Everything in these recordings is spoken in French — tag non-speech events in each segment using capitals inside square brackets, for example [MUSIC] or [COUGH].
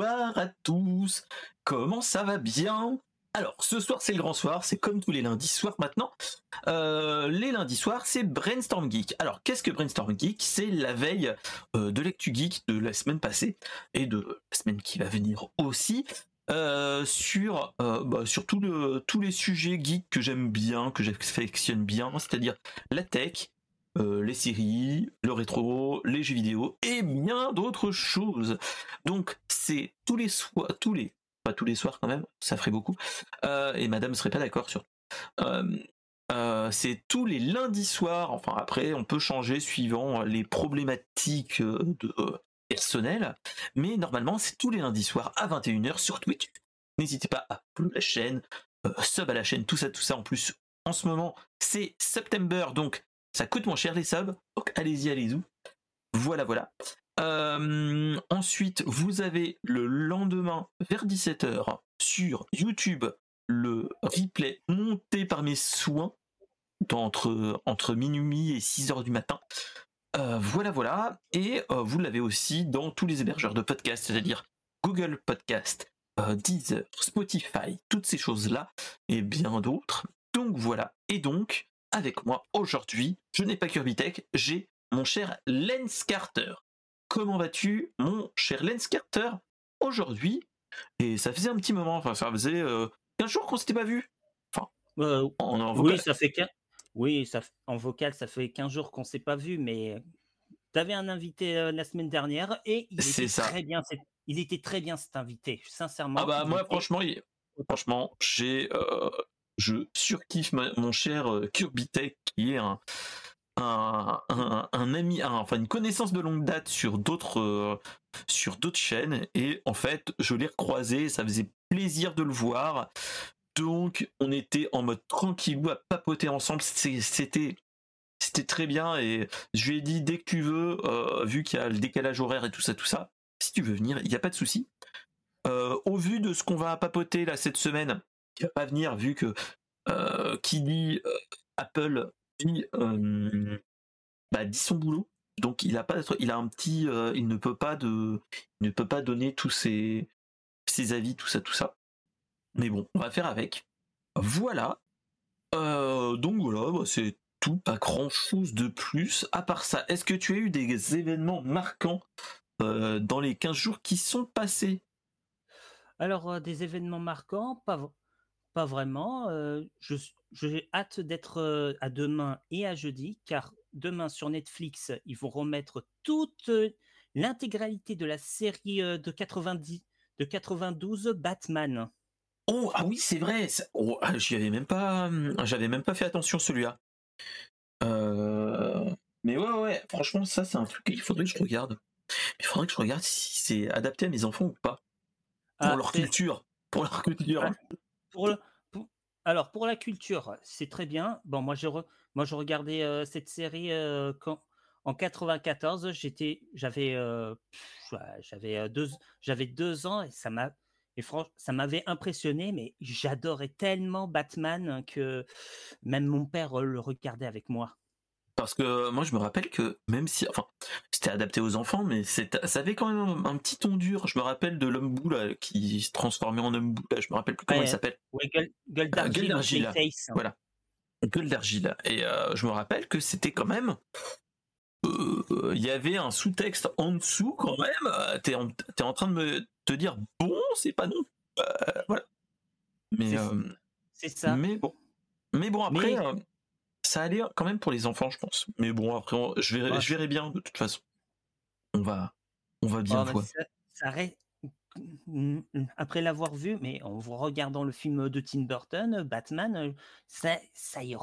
À tous. Comment ça va bien? Alors, ce soir c'est le grand soir, c'est comme tous les lundis soirs maintenant. Euh, les lundis soirs, c'est Brainstorm Geek. Alors, qu'est-ce que Brainstorm Geek? C'est la veille euh, de l'actu geek de la semaine passée et de la semaine qui va venir aussi. euh, sur bah, tous les sujets geeks que j'aime bien, que j'affectionne bien, c'est-à-dire la tech, euh, les séries, le rétro, les jeux vidéo et bien d'autres choses. Donc c'est tous les soirs, tous les, pas tous les soirs quand même, ça ferait beaucoup. Euh, et Madame serait pas d'accord sur. Euh, c'est tous les lundis soirs. Enfin après, on peut changer suivant les problématiques de mais normalement c'est tous les lundis soirs à 21h sur Twitch. N'hésitez pas à follow la chaîne, sub à la chaîne, tout ça, tout ça. En plus, en ce moment, c'est September, donc ça coûte moins cher les subs, allez-y, allez-y. Voilà, voilà. Euh, ensuite, vous avez le lendemain vers 17h sur YouTube le replay monté par mes soins entre, entre minuit et 6h du matin. Euh, voilà, voilà. Et euh, vous l'avez aussi dans tous les hébergeurs de podcasts, c'est-à-dire Google Podcast, Deezer, Spotify, toutes ces choses-là, et bien d'autres. Donc voilà. Et donc, avec moi aujourd'hui, je n'ai pas Kirby Tech, j'ai mon cher Lens Carter. Comment vas-tu, mon cher Lens Carter, aujourd'hui? Et ça faisait un petit moment, enfin ça faisait euh, 15 jours qu'on s'était pas vu. Enfin, euh, en, en oui, ça fait oui, ça, en vocal, ça fait 15 jours qu'on s'est pas vu, mais tu avais un invité euh, la semaine dernière et il était ça. très bien. Il était très bien cet invité, sincèrement. Ah bah moi, franchement, franchement, j'ai euh, je surkiffe mon cher euh, Kirby Tech qui est un, un, ami, enfin une connaissance de longue date sur d'autres euh, sur d'autres chaînes et en fait je l'ai recroisé, ça faisait plaisir de le voir. Donc on était en mode tranquillou à papoter ensemble, c'était c'était très bien et je lui ai dit dès que tu veux, euh, vu qu'il y a le décalage horaire et tout ça tout ça, si tu veux venir, il n'y a pas de souci. au vu de ce qu'on va papoter là cette semaine, qui va pas venir vu que euh, qui dit euh, Apple dit, euh, bah, dit son boulot. Donc il a pas il a un petit il ne peut pas de il ne peut pas donner tous ses ses avis tout ça tout ça. Mais bon, on va faire avec. Voilà. donc voilà, bah, c'est tout, pas grand chose de plus. À part ça, est-ce que tu as eu des événements marquants dans les 15 jours qui sont passés? Alors, des événements marquants, pas, pas vraiment. j'ai hâte d'être à demain et à jeudi, car demain sur Netflix, ils vont remettre toute l'intégralité de la série de 90, de 92 Batman. Oh ah oui c'est vrai. Oh, ah, j'y avais même pas, mmh, j'avais même pas fait attention celui-là. Mais ouais ouais, franchement ça c'est un truc qu'il faudrait que je regarde. Il faudrait que je regarde si c'est adapté à mes enfants ou pas. Pour ah, leur culture, pour leur culture. Pour, alors, pour la culture, c'est très bien. Bon, moi, je, moi, je regardais cette série quand, en 94. J'étais, j'avais, deux, ans et ça m'a, et ça m'avait impressionné. Mais j'adorais tellement Batman que même mon père le regardait avec moi. Parce que moi, je me rappelle que même si, enfin, c'était adapté aux enfants, mais ça avait quand même un, petit ton dur. Je me rappelle de l'homme boule qui se transformait en homme boule. Je me rappelle plus comment il s'appelle. Oui, gueule, d'argile. voilà. Gueule d'argile. Et euh, je me rappelle que c'était quand même. Euh, il y avait un sous-texte en dessous quand même. Euh, t'es en, es en train de me te dire bon, c'est pas non. voilà. Mais c'est ça. Mais bon. Mais bon après ça allait quand même pour les enfants, je pense. Mais bon, après, je, verrai, je verrai bien de toute façon. On va, on va bien voir. Après l'avoir vu, mais en regardant le film de Tim Burton, Batman, ça, ça, y,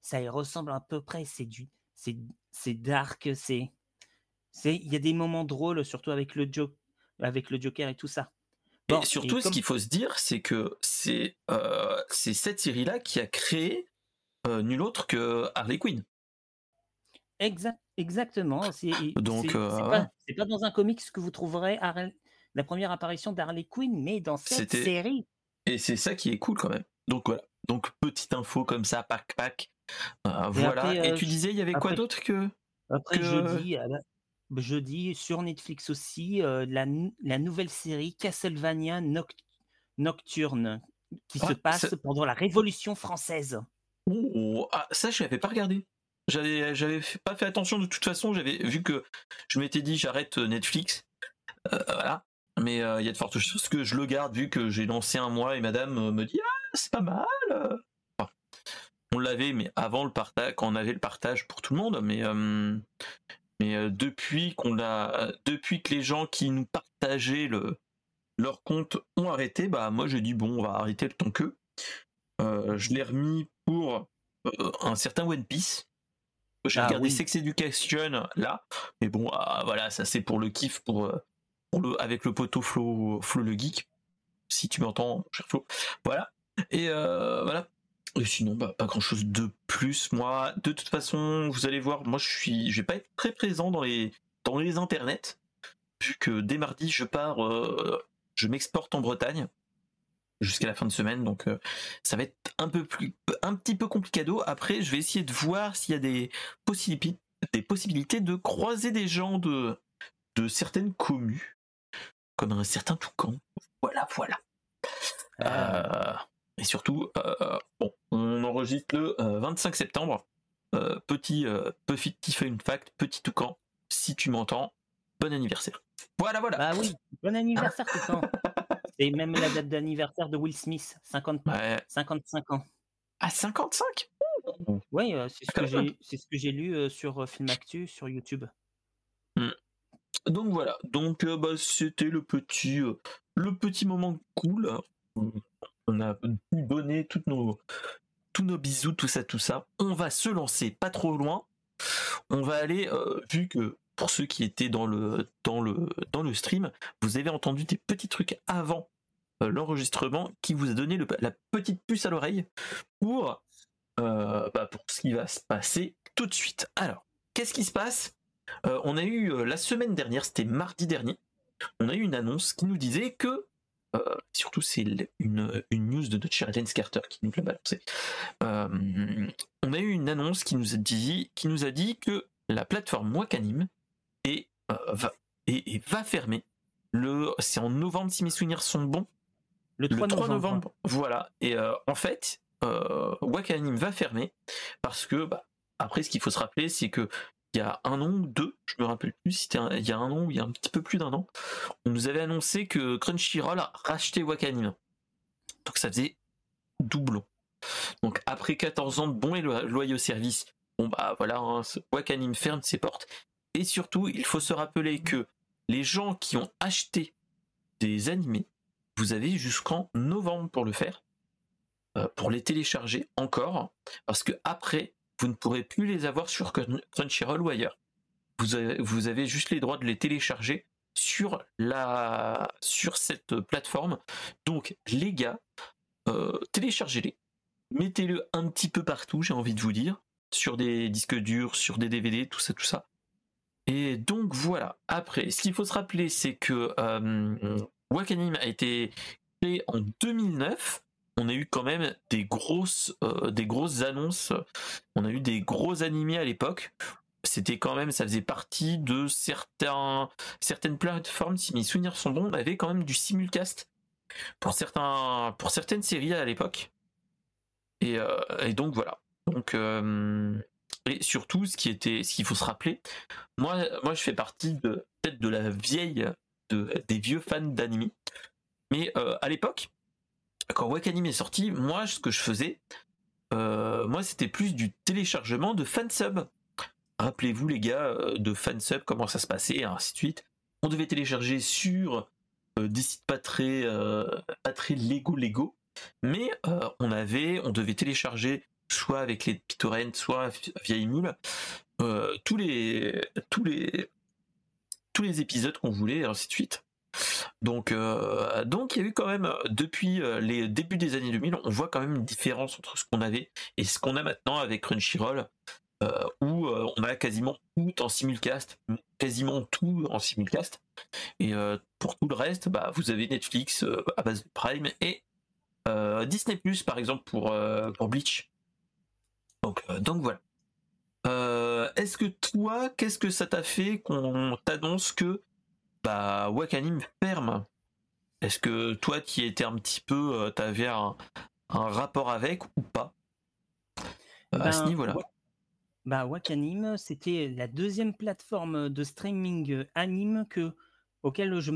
ça y ressemble à peu près. C'est du, c'est dark, c'est, c'est, il y a des moments drôles, surtout avec le Joker, avec le Joker et tout ça. et surtout, ce qu'il faut se dire, c'est que c'est euh, cette série-là qui a créé euh, nul autre que Harley Quinn. Exact, exactement. Donc, euh, c'est pas, dans un comics que vous trouverez la première apparition d'Harley Quinn, mais dans cette série. Et c'est ça qui est cool quand même. Donc voilà. Donc petite info comme ça, pack pack. Euh, voilà. et tu disais, il y avait quoi d'autre que après jeudi, jeudi sur Netflix aussi la, la, nouvelle série Castlevania Nocturne qui se ah, passe pendant la Révolution française. Oh, ça je n'avais pas regardé. J'avais, j'avais pas fait attention de toute façon. J'avais vu que je m'étais dit j'arrête Netflix. voilà. Mais il y a de fortes chances que je le garde vu que j'ai lancé un mois et madame me dit ah c'est pas mal on l'avait, mais avant le partage, quand on avait le partage pour tout le monde, mais euh, euh, depuis qu'on l'a, depuis que les gens qui nous partageaient le leur compte ont arrêté, bah moi j'ai dit bon on va arrêter le temps que. Euh, je l'ai remis pour un certain One Piece. J'ai ah regardé Sex Education là, mais bon ah, voilà ça c'est pour le kiff pour, pour le avec le poteau Flo Flo le geek. Si tu m'entends, cher Flo. Voilà. Et voilà, et sinon, bah, pas grand chose de plus. Moi, de toute façon, vous allez voir, moi je suis, je vais pas être très présent dans les, dans les internets, vu que dès mardi je pars, euh, je m'exporte en Bretagne jusqu'à la fin de semaine, donc euh, ça va être un peu plus, un petit peu complicado. Après, je vais essayer de voir s'il y a des possibilités, des possibilités de croiser des gens de, de certaines communes, comme un certain Toucan. Voilà, voilà. Euh, et surtout, euh, bon, on enregistre le 25 euh, septembre. Euh, petit, petit fun fact, petit toucan, si tu m'entends, bon anniversaire. Voilà, voilà. Bah oui, bon anniversaire [LAUGHS] toucan. C'est même la date d'anniversaire de Will Smith, 50, 55 ans. À 55 Oui, c'est ce que j'ai, c'est ce que j'ai lu sur Film Actu sur YouTube. Hmm. Donc voilà, donc bah, c'était le petit, le petit moment cool on a pu donner toutes nos, tous nos bisous, tout ça, tout ça. On va se lancer pas trop loin. On va aller, euh, vu que pour ceux qui étaient dans le, dans le, dans le stream, vous avez entendu des petits trucs avant euh, l'enregistrement qui vous a donné la petite puce à l'oreille pour, euh, bah, pour ce qui va se passer tout de suite. Alors, qu'est-ce qui se passe? On a eu la semaine dernière, c'était mardi dernier, on a eu une annonce qui nous disait que euh, surtout c'est une, news de notre cher Carter qui nous l'a balancé. Euh, on a eu une annonce qui nous a dit, qui nous a dit que la plateforme Wakanim est, euh, va, et, va fermer. Le, c'est en novembre si mes souvenirs sont bons. Le 3, novembre. Voilà. Et en fait, Wakanim va fermer parce que bah, après ce qu'il faut se rappeler c'est que il y a un an ou deux, je me rappelle plus si c'était il y a un an ou il y a un petit peu plus d'un an, on nous avait annoncé que Crunchyroll a racheté Wakanim. Donc ça faisait doublon. Donc après 14 ans de bons et loyaux services, bon bah voilà, hein, Wakanim ferme ses portes. Et surtout, il faut se rappeler que les gens qui ont acheté des animés, vous avez jusqu'en novembre pour le faire, euh, pour les télécharger encore, parce que après, vous ne pourrez plus les avoir sur Crunchyroll ou ailleurs. Vous avez, vous avez juste les droits de les télécharger sur, la, sur cette plateforme. Donc les gars, euh, téléchargez-les. Mettez-le un petit peu partout, j'ai envie de vous dire. Sur des disques durs, sur des DVD, tout ça, tout ça. Et donc voilà. Après, ce qu'il faut se rappeler, c'est que euh, Wakanim a été créé en 2009 on a eu quand même des grosses, euh, des grosses annonces. On a eu des gros animés à l'époque. C'était quand même, ça faisait partie de certains, certaines plateformes, si mes souvenirs sont bons, on avait quand même du simulcast pour certains, pour certaines séries à l'époque. Et, euh, donc voilà. Donc et surtout, ce qui était, ce qu'il faut se rappeler, moi, moi, je fais partie de peut-être de la vieille, de, des vieux fans d'anime. Mais à l'époque, quand Wakanim est sorti, moi, ce que je faisais, euh, moi, c'était plus du téléchargement de fansub. Rappelez-vous, les gars, euh, de fansub, comment ça se passait, ainsi de suite. On devait télécharger sur euh, des sites pas très, pas très légaux, légaux, mais on avait, on devait télécharger soit avec les BitTorrent, soit via Emule, tous les, tous les, tous les épisodes qu'on voulait, et ainsi de suite. Donc, euh, donc il y a eu quand même, depuis euh, les débuts des années 2000, on voit quand même une différence entre ce qu'on avait et ce qu'on a maintenant avec Crunchyroll, euh, où on a quasiment tout en simulcast, quasiment tout en simulcast. Et pour tout le reste, bah, vous avez Netflix à base de Prime et Disney Plus par exemple pour, pour Bleach. Donc, donc voilà. Est-ce que toi, qu'est-ce que ça t'a fait qu'on t'annonce que bah Wakanim ferme? Est-ce que toi, qui étais un petit peu, t'avais un, un rapport avec ou pas? À ce Ben, niveau-là bah, Wakanim, c'était la deuxième plateforme de streaming euh, anime que, auquel je,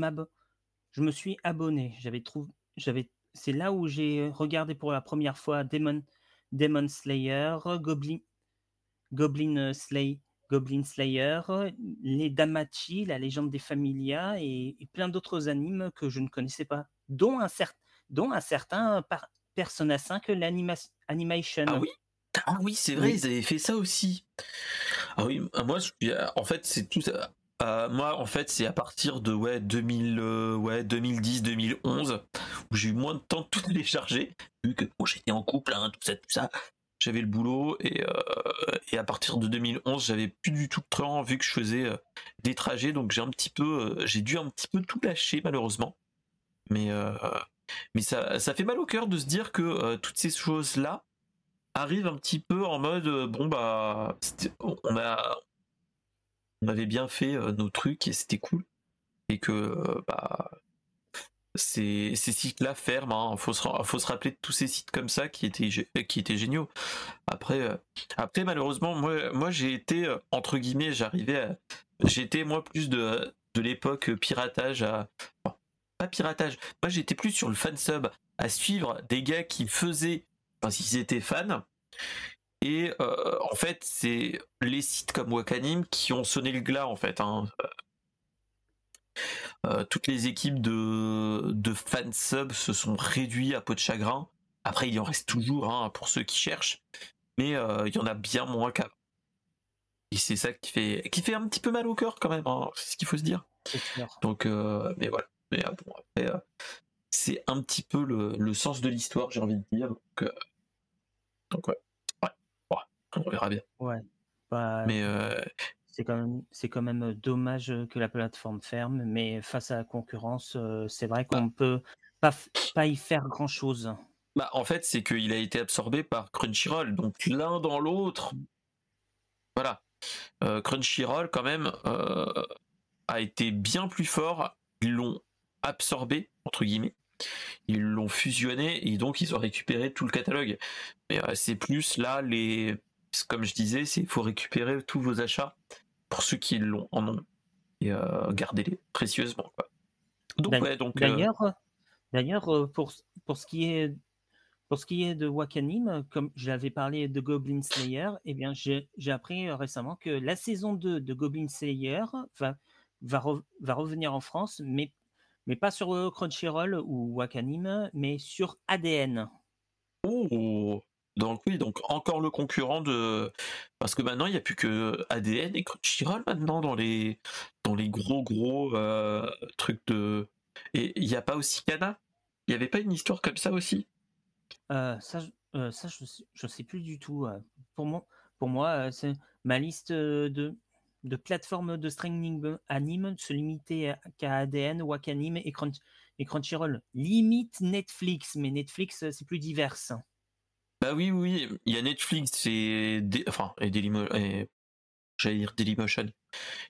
je me suis abonné. J'avais trouvé, j'avais, c'est là où j'ai regardé pour la première fois Demon, Demon Slayer, Goblin, Goblin euh, Slay, Goblin Slayer, les Damachi, la légende des Familia et, et plein d'autres animes que je ne connaissais pas, dont un, cer- dont un certain par, Persona 5, l'animation. Ah oui Ah oui, c'est vrai, Oui. ils avaient fait ça aussi. Ah oui, moi, je en fait, c'est tout ça. Euh, moi, en fait, c'est à partir de ouais, 2000, euh, ouais, 2010, 2011, où j'ai eu moins de temps de tout [LAUGHS] télécharger, vu que j'étais en couple, hein, tout ça, tout ça. J'avais le boulot, et, euh, et à partir de 2011, j'avais plus du tout de temps, vu que je faisais euh, des trajets, donc j'ai un petit peu, j'ai dû un petit peu tout lâcher, malheureusement. Mais, mais ça, ça fait mal au cœur de se dire que toutes ces choses-là, arrive un petit peu en mode bon bah on a on avait bien fait euh, nos trucs et c'était cool et que euh, bah ces, sites-là ferment. Hein. Faut se rappeler de tous ces sites comme ça qui étaient qui étaient géniaux. Après euh, après malheureusement moi moi j'ai été entre guillemets j'arrivais j'étais moi plus de de l'époque piratage à pas piratage. Moi j'étais plus sur le fansub à suivre des gars qui faisaient enfin s'ils étaient fans et euh, en fait, c'est les sites comme Wakanim qui ont sonné le glas en fait. hein. Euh, toutes les équipes de, de fansub se sont réduites à peau de chagrin. Après, il y en reste toujours hein, pour ceux qui cherchent, mais euh, il y en a bien moins qu'avant. Et c'est ça qui fait, qui fait un petit peu mal au cœur quand même, hein, c'est ce qu'il faut se dire. Donc, euh, mais voilà. Mais euh, bon, après, euh, c'est un petit peu le, le sens de l'histoire, j'ai envie de dire. Donc, euh, donc ouais. On verra bien. Ouais. Bah, Mais euh, c'est quand même, c'est quand même dommage que la plateforme ferme, mais face à la concurrence, euh, c'est vrai qu'on peut pas, pas y faire grand chose. bah, en fait, c'est qu'il a été absorbé par Crunchyroll. Donc l'un dans l'autre, voilà. Euh, Crunchyroll, quand même, euh, a été bien plus fort. Ils l'ont absorbé, entre guillemets. Ils l'ont fusionné et donc ils ont récupéré tout le catalogue. Mais euh, c'est plus là, les, comme je disais, c'est il faut récupérer tous vos achats pour ceux qui l'ont en ont et euh, gardez-les précieusement. Quoi. Donc, D'ailleurs- ouais, donc, euh, D'ailleurs, d'ailleurs, pour, pour ce qui est pour ce qui est de Wakanim, comme j'avais parlé de Goblin Slayer, eh bien, j'ai appris euh, récemment que la saison 2 de Goblin Slayer va, va, re- va revenir en France, mais, mais pas sur euh, Crunchyroll ou Wakanim, mais sur ADN. Oh donc oui, donc encore le concurrent de parce que maintenant il n'y a plus que ADN et Crunchyroll maintenant dans les dans les gros gros euh, trucs de et il n'y a pas aussi Kana? Il n'y avait pas une histoire comme ça aussi? Euh, ça, je- euh, ça je sais, je sais plus du tout. euh. Pour moi, pour moi euh, c'est ma liste euh, de, de plateformes de streaming anime se limitait à- qu'à ADN, Wakanim et, Crunch, et Crunchyroll. Limite Netflix, mais Netflix euh, c'est plus divers. Bah oui oui, il y a Netflix et enfin et Dailymo et j'allais dire Dailymotion.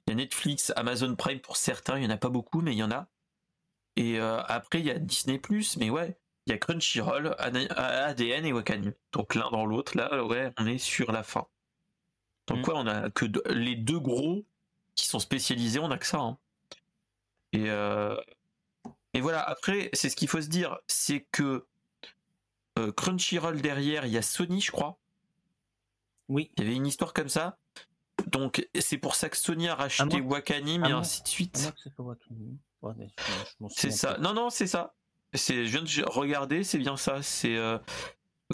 Il y a Netflix, Amazon Prime pour certains, il y en a pas beaucoup mais il y en a. Et euh, après il y a Disney mais ouais, il y a Crunchyroll, ADN et Wakanim. Donc l'un dans l'autre là, ouais, on est sur la fin. Donc Mm. ouais, on a que les deux gros qui sont spécialisés, on a que ça. hein. Et euh, et voilà. Après, c'est ce qu'il faut se dire, c'est que euh, Crunchyroll derrière, il y a Sony, je crois. Oui, Il y avait une histoire comme ça. Donc c'est pour ça que Sony a racheté Wakanim et ainsi de suite. C'est ça. Non, non, c'est ça. C'est, je viens de regarder, c'est bien ça. C'est euh,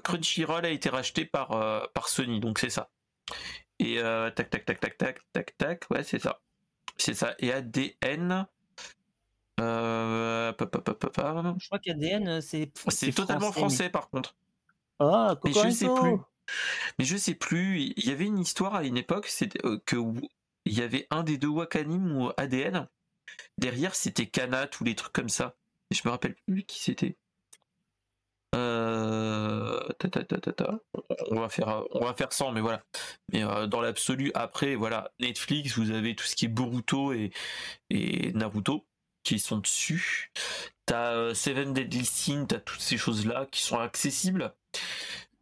Crunchyroll a été racheté par euh, par Sony, donc c'est ça. Et tac, tac, tac, tac, tac, tac, tac, ouais, c'est ça. C'est ça. Et ADN. Euh, pa, pa, pa, pa, pa. Je crois qu'ADN euh, c'est C'est totalement français, mais- par contre. Ah, Mais je sais plus. Mais je sais plus. Il y avait une histoire à une époque, c'était euh, que il y avait un des deux Wakanim ou ADN. Derrière, c'était Kana, tous les trucs comme ça. Et je me rappelle plus qui c'était. Euh... on va faire, on va faire 100, mais voilà. Mais dans l'absolu, après, voilà, Netflix, vous avez tout ce qui est Boruto et, et Naruto qui sont dessus. T'as Seven Deadly Sins, t'as toutes ces choses-là qui sont accessibles.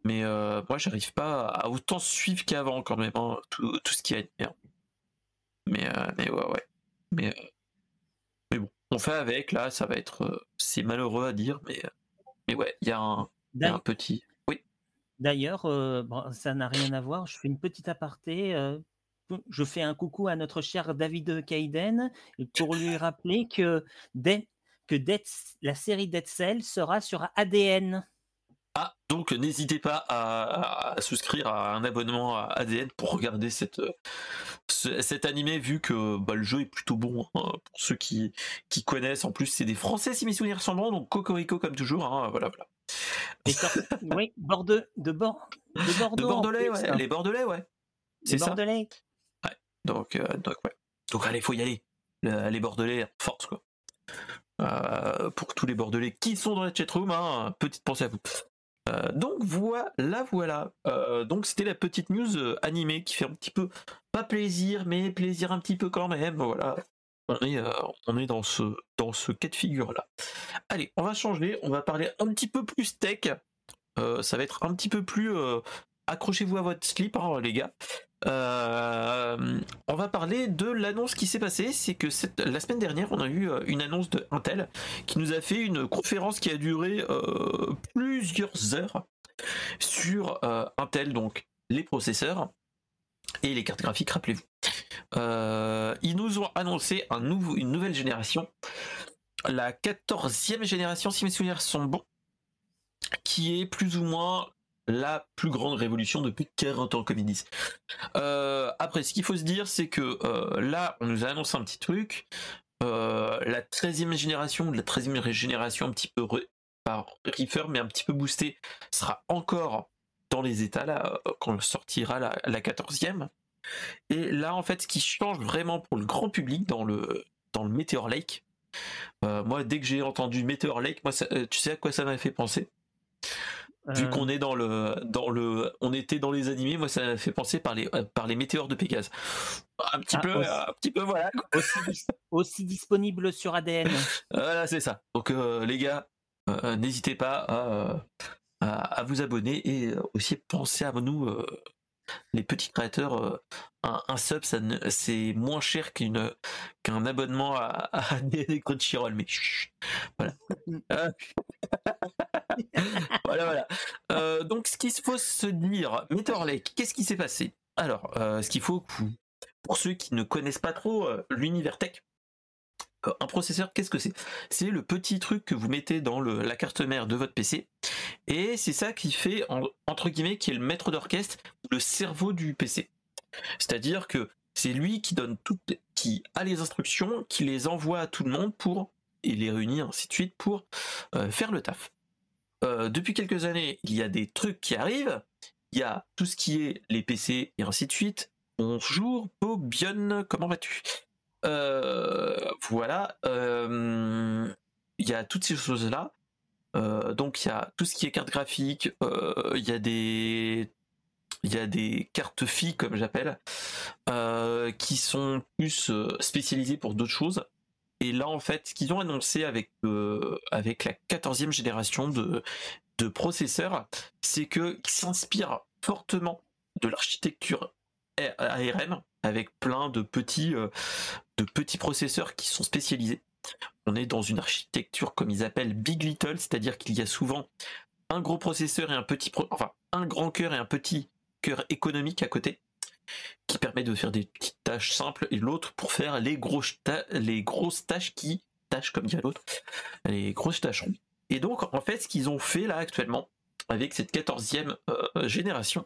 Mais moi, j'arrive pas à autant suivre qu'avant quand même, hein, tout, ce qui est Mais, mais ouais, ouais. Mais, mais bon, on fait avec, là, ça va être. c'est malheureux à dire, mais, mais ouais, il y, a un petit. Oui. D'ailleurs, ça n'a rien à voir, je fais une petite aparté. Je fais un coucou à notre cher David Kaiden [LAUGHS] pour lui rappeler que, que la série Dead Cell sera sur ADN. Ah, donc n'hésitez pas à, souscrire à un abonnement à ADN pour regarder cette, cet animé, vu que bah, le jeu est plutôt bon hein, pour ceux qui, qui connaissent. En plus, c'est des Français, si mes souvenirs sont bons, donc Cocorico comme toujours. Hein, voilà, voilà. [LAUGHS] oui, Bordeaux, de, Bordeaux. De Bordelais, ouais, hein. les Bordelais, ouais. C'est ça? Bordelais. Donc, euh, donc, ouais. Donc, allez, faut y aller. les Bordelais, force, quoi. Euh, pour tous les Bordelais qui sont dans la chatroom, hein, petite pensée à vous. Euh, donc voilà, voilà. Donc c'était la petite news animée qui fait un petit peu pas plaisir, mais plaisir un petit peu quand même. Voilà. On est, on est dans ce dans ce cas de figure là. Allez, on va changer. On va parler un petit peu plus tech. ça va être un petit peu plus. Accrochez-vous à votre slip, hein, les gars. Euh, on va parler de l'annonce qui s'est passée. C'est que la semaine dernière, on a eu euh, une annonce de Intel qui nous a fait une conférence qui a duré euh, plusieurs heures sur Intel, donc les processeurs et les cartes graphiques, rappelez-vous. ils nous ont annoncé une nouvelle génération, la 14e génération, si mes souvenirs sont bons, qui est plus ou moins la plus grande révolution depuis 40 ans, comme ils disent. Euh, après, ce qu'il faut se dire, c'est que euh, là, on nous a annoncé un petit truc. Euh, la 13e génération, la 13e génération un petit peu par reefer, mais un petit peu boostée, sera encore dans les états là, quand on sortira la, 14e. Et là, en fait, ce qui change vraiment pour le grand public dans le, dans le Meteor Lake, moi, dès que j'ai entendu Meteor Lake, moi, tu sais à quoi ça m'a fait penser? Vu euh. qu'on est dans le, dans le, on était dans les animés, moi ça m'a fait penser par les, par les météores de Pégase. Un petit ah, peu, un petit peu voilà. Aussi, disponible sur ADN. voilà, c'est ça. Donc euh, les gars, euh, n'hésitez pas à, vous abonner et aussi penser à nous, les petits créateurs. Un, sub, c'est moins cher qu'une qu'un abonnement à, à [LAUGHS] des Crunchyroll, mais voilà. [LAUGHS] voilà, voilà. Euh, donc, ce qu'il faut se dire, Meteor Lake, qu'est-ce qui s'est passé? Alors, euh, ce qu'il faut, pour ceux qui ne connaissent pas trop euh, l'univers tech, un processeur, qu'est-ce que c'est? C'est le petit truc que vous mettez dans la carte mère de votre PC, et c'est ça qui fait, entre guillemets, qui est le maître d'orchestre, le cerveau du PC. C'est-à-dire que c'est lui qui donne toutes, qui a les instructions, qui les envoie à tout le monde pour et les réunir ainsi de suite pour faire le taf. Euh, depuis quelques années, il y a des trucs qui arrivent. Il y a tout ce qui est les PC et ainsi de suite. Bonjour, Bobion, comment vas-tu? euh, Voilà. Euh, il y a toutes ces choses-là. donc il y a tout ce qui est carte graphique. il y a des cartes filles comme j'appelle qui sont plus spécialisées pour d'autres choses et là, en fait, ce qu'ils ont annoncé avec, euh, la 14e génération de, de processeurs, c'est qu'ils s'inspirent fortement de l'architecture ARM avec plein de petits, euh, de petits processeurs qui sont spécialisés. On est dans une architecture comme ils appellent Big Little, c'est-à-dire qu'il y a souvent un gros processeur et un petit, enfin un grand cœur et un petit cœur économique à côté qui permet de faire des petites tâches simples et l'autre pour faire les grosses, les grosses tâches qui tâches comme dit l'autre les grosses tâches et donc en fait ce qu'ils ont fait là actuellement avec cette quatorzième euh, génération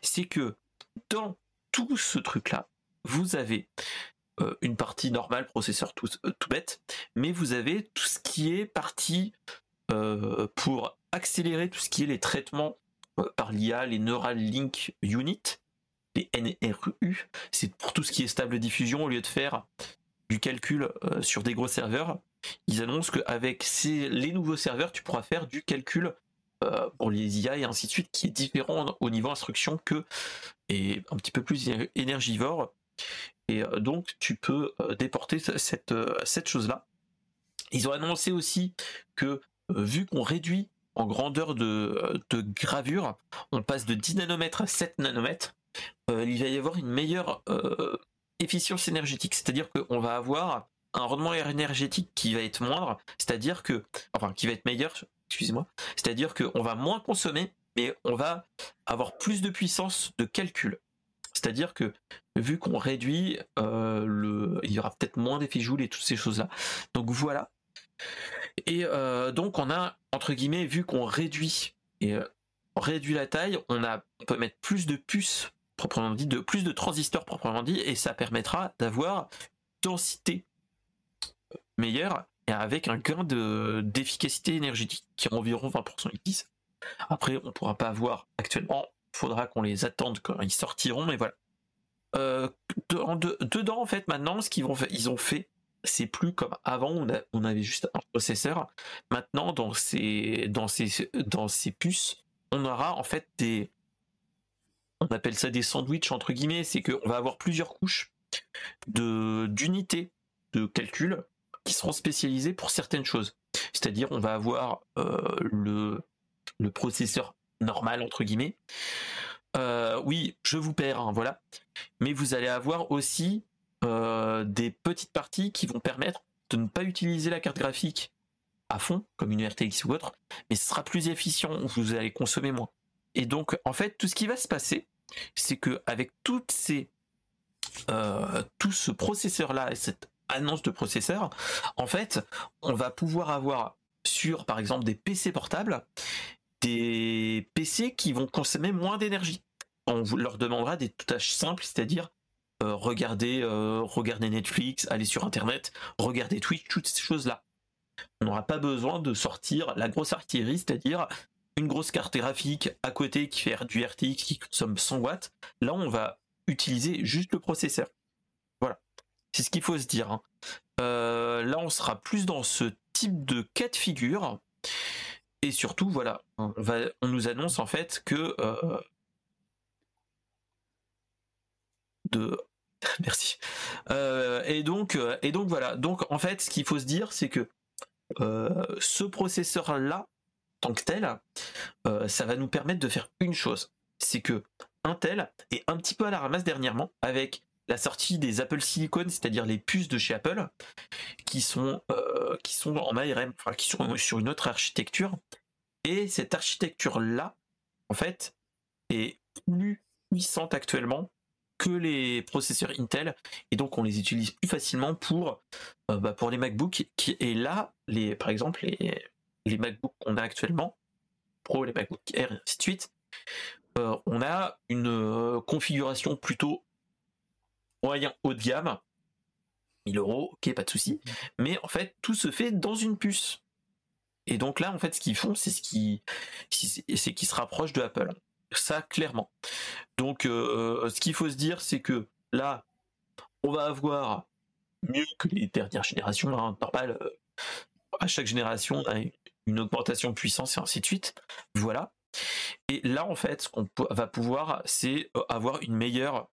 c'est que dans tout ce truc là vous avez euh, une partie normale processeur tout, euh, tout, bête mais vous avez tout ce qui est partie pour accélérer tout ce qui est les traitements par l'IA les neural link unit les NRU, c'est pour tout ce qui est stable diffusion, au lieu de faire du calcul euh, sur des gros serveurs, ils annoncent qu'avec les nouveaux serveurs, tu pourras faire du calcul pour les IA et ainsi de suite, qui est différent au niveau instruction que et un petit peu plus énergivore. Et donc tu peux déporter cette, cette chose-là. Ils ont annoncé aussi que vu qu'on réduit en grandeur de, gravure, on passe de 10 nanomètres à 7 nanomètres, il va y avoir une meilleure efficience énergétique. C'est-à-dire qu'on va avoir un rendement énergétique qui va être moindre, c'est-à-dire que, enfin, qui va être meilleur, excusez-moi, c'est-à-dire qu'on va moins consommer, mais on va avoir plus de puissance de calcul. C'est-à-dire que vu qu'on réduit, euh, le, il y aura peut-être moins d'effets Joule et toutes ces choses-là. Donc voilà. Et euh, donc on a entre guillemets vu qu'on réduit et euh, réduit la taille, on a peut mettre plus de puces proprement dit, de plus de transistors proprement dit, et ça permettra d'avoir densité meilleure et avec un gain de d'efficacité énergétique qui est environ 20%. Ils disent. Après, on pourra pas avoir actuellement. Il faudra qu'on les attende quand ils sortiront, mais voilà. Euh, dedans, en fait, maintenant, ce qu'ils ils ont fait, c'est plus comme avant, on, on, avait juste un processeur. Maintenant, dans ces, dans ces, dans ces puces, on aura en fait des, on appelle ça des sandwichs entre guillemets, c'est qu'on va avoir plusieurs couches d'unités de calcul qui seront spécialisées pour certaines choses. C'est-à-dire, on va avoir euh, le le processeur normal entre guillemets. Euh, oui, je vous perds, hein, voilà. Mais vous allez avoir aussi euh, des petites parties qui vont permettre de ne pas utiliser la carte graphique à fond, comme une RTX ou autre, mais ce sera plus efficient, vous allez consommer moins. Et donc, en fait, tout ce qui va se passer, c'est que avec toutes ces, tout ce processeur-là et cette annonce de processeur, en fait, on va pouvoir avoir sur, par exemple, des PC portables, des PC qui vont consommer moins d'énergie. On leur demandera des tâches simples, c'est-à-dire euh, regarder, euh, regarder Netflix, aller sur Internet, regarder Twitch, toutes ces choses-là. On n'aura pas besoin de sortir la grosse artillerie, c'est-à-dire une grosse carte graphique à côté qui fait du RTX qui consomme 100 watts. Là, on va utiliser juste le processeur. C'est ce qu'il faut se dire. Hein. Euh, là, on sera plus dans ce type de cas de figure. Et surtout, voilà, on, nous annonce en fait que euh, de [LAUGHS] merci. Euh, et donc, et donc voilà. Donc en fait, ce qu'il faut se dire, c'est que ce processeur là tant que tel, ça va nous permettre de faire une chose. C'est que Intel est un petit peu à la ramasse dernièrement avec la sortie des Apple Silicon, c'est-à-dire les puces de chez Apple, qui sont, euh, en ARM, enfin qui sont sur une autre architecture. Et cette architecture-là, en fait, est plus puissante actuellement que les processeurs Intel et donc on les utilise plus facilement pour euh, bah, les MacBooks qui et là les par exemple les les MacBooks qu'on a actuellement, Pro, les MacBook Air, et ainsi de suite, euh, on a une configuration plutôt moyen haut de gamme, 1000 euros, ok, pas de souci, mais en fait, tout se fait dans une puce. Et donc là, en fait, ce qu'ils font, c'est ce qui, c'est qu'ils se rapprochent de Apple. Ça, clairement. Donc, euh, ce qu'il faut se dire, c'est que là, on va avoir mieux que les dernières générations, hein, normal. à chaque génération, on a une augmentation de puissance et ainsi de suite. Voilà. Et là, en fait, ce qu'on va pouvoir, c'est euh, avoir une meilleure.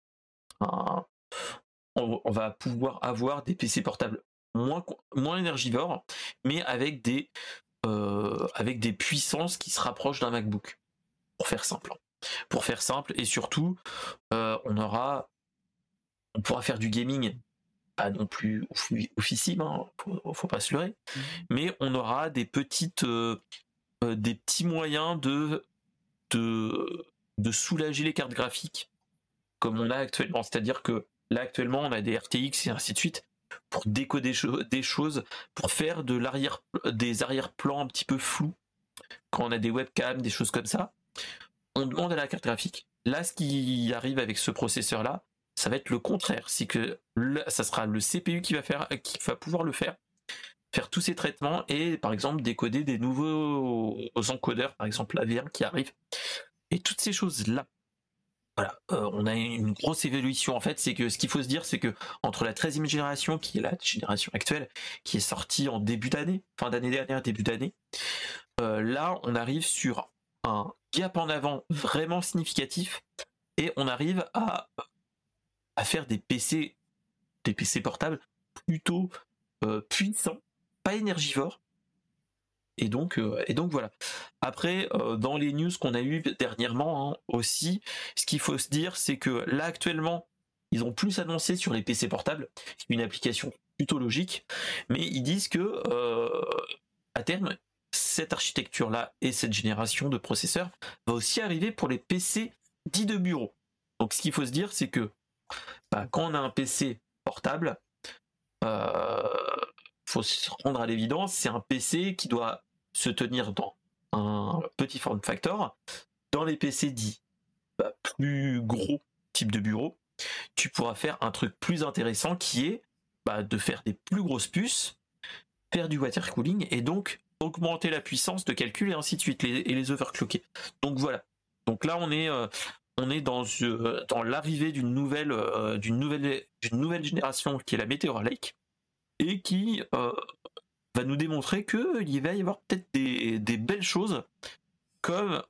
On, va pouvoir avoir des PC portables moins, moins énergivores, mais avec des, euh, avec des puissances qui se rapprochent d'un MacBook. Pour faire simple. Pour faire simple, et surtout, euh, on aura. On pourra faire du gaming non plus oufissime, hein, faut, pas se leurrer, mmh. mais on aura des petites, euh, euh, des petits moyens de, de, de soulager les cartes graphiques comme on a actuellement. C'est-à-dire que là actuellement on a des RTX et ainsi de suite pour décoder des choses, pour faire des arrière-plans un petit peu flous quand on a des webcams, des choses comme ça. On demande à la carte graphique. Là, ce qui arrive avec ce processeur-là, ça va être le contraire. C'est que ça sera le CPU qui va faire, qui va pouvoir le faire, faire tous ces traitements et par exemple décoder des nouveaux encodeurs, par exemple la VR qui arrive. Et toutes ces choses là. Voilà, euh, on a une grosse évolution en fait. C'est que ce qu'il faut se dire, c'est que entre la 13e génération, qui est la génération actuelle, qui est sortie en début d'année, fin d'année dernière, début d'année, euh, là on arrive sur un gap en avant vraiment significatif et on arrive à, faire des PC, des PC portables plutôt euh, puissants, pas énergivores. Et donc, euh, et donc voilà. Après, euh, dans les news qu'on a eu dernièrement hein, aussi, ce qu'il faut se dire, c'est que là actuellement, ils ont plus annoncé sur les PC portables, une application plutôt logique, mais ils disent que à terme, cette architecture-là et cette génération de processeurs va aussi arriver pour les PC dits de bureau. Donc ce qu'il faut se dire, c'est que bah, quand on a un PC portable, euh, faut se rendre à l'évidence, c'est un PC qui doit se tenir dans un petit form factor. Dans les PC dits bah, plus gros type de bureau, tu pourras faire un truc plus intéressant qui est bah, de faire des plus grosses puces, faire du water cooling et donc augmenter la puissance de calcul et ainsi de suite, et les overclocker. Donc voilà. Donc là, on est, euh, on est dans, euh, dans l'arrivée d'une nouvelle, euh, d'une nouvelle, d'une nouvelle génération qui est la Meteor Lake, et qui va nous démontrer qu'il va y avoir peut-être des, belles choses, comme,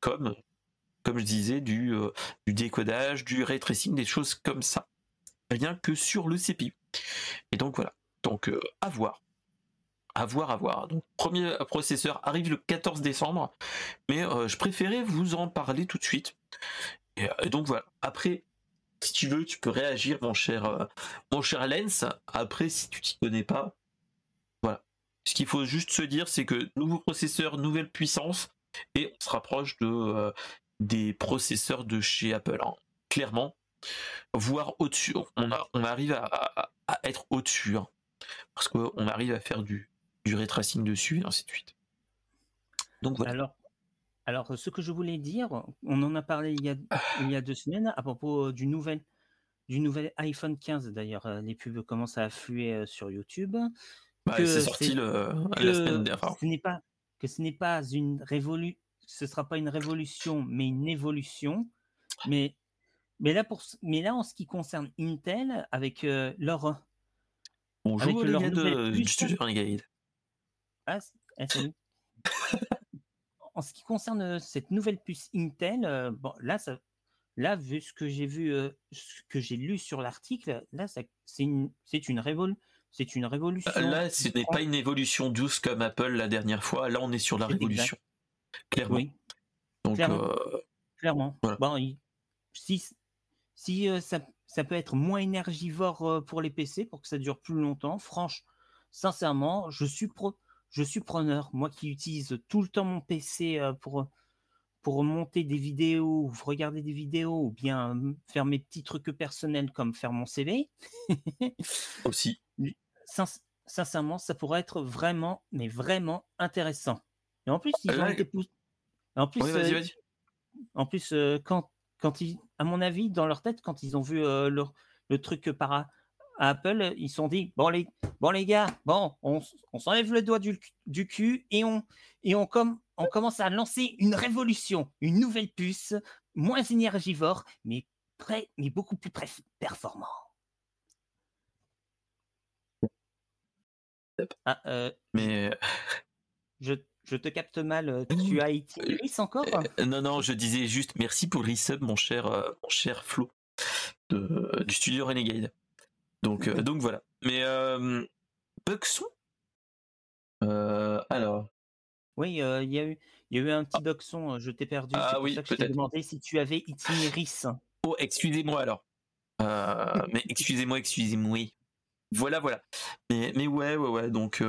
comme, comme je disais, du, du décodage, du ray tracing, des choses comme ça, rien que sur le CPU. Et donc voilà. Donc à voir à voir, à voir. Donc, premier processeur arrive le 14 décembre, mais euh, je préférais vous en parler tout de suite. Et, euh, donc voilà. Après, si tu veux, tu peux réagir, mon cher, euh, mon cher Lens. Après, si tu t'y connais pas. Ce qu'il faut juste se dire, c'est que nouveau processeur, nouvelle puissance, et on se rapproche de des processeurs de chez Apple, hein. clairement. Voire au-dessus. On, on arrive à, être au-dessus. Hein. parce qu'on arrive à faire du, du retracing dessus, et ainsi de suite. Donc voilà. Alors, alors, ce que je voulais dire, on en a parlé il y a, [SIGHS] il y a deux semaines à propos du nouvel, du nouvel iPhone 15. D'ailleurs, euh, les pubs commencent à affluer euh, sur YouTube. Bah, c'est sorti le, la semaine dernière. Ce n'est pas que ce n'est pas une révolution, ce sera pas une révolution, mais une évolution. Mais mais là pour mais là en ce qui concerne Intel avec euh, leur Bonjour avec leur de, du studio Renegade. Ah, ah, en ce qui concerne cette nouvelle puce Intel, bon, là, ça, là, vu ce que j'ai vu, ce que j'ai lu sur l'article, là, c'est une, c'est une révolution. C'est une révolution. Là, ce n'est pas une évolution douce comme Apple la dernière fois. Là, on est sur la révolution. Clairement. Oui. Donc, clairement. clairement. Bon, si, si ça, ça, peut être moins énergivore pour les PC pour que ça dure plus longtemps, franchement, sincèrement, je suis pro je suis preneur. Moi qui utilise tout le temps mon PC pour, pour monter des vidéos, ou regarder des vidéos, ou bien faire mes petits trucs personnels comme faire mon CV. [LAUGHS] Aussi. sincèrement, ça pourrait être vraiment, mais vraiment intéressant. Et en plus, ils ont été En plus, vas-y. en plus quand, quand ils, à mon avis, dans leur tête, quand ils ont vu le, le truc par, Apple, ils se sont dit bon les, bon les gars, bon, on, s'enlève le doigt du, du, cul et on et on, comme, on commence à lancer une révolution, une nouvelle puce, moins énergivore, mais prêt, mais beaucoup plus performant. Ah, euh, mais [LAUGHS] je, je, te capte mal. Euh, tu as été encore? euh, Non, non, je disais juste merci pour le resub, mon cher, mon cher Flo de, du studio Renegade. Donc, euh, donc voilà. Mais euh, Buxon euh, Alors. Oui, il y, a eu, y a eu un petit ah. Buxon, je t'ai perdu. Ah oui, ça que je t'ai demandé si tu avais Itineris. Oh, excusez-moi alors. mais excusez-moi, excusez-moi. Voilà, voilà. Mais, mais ouais, ouais, ouais. Donc,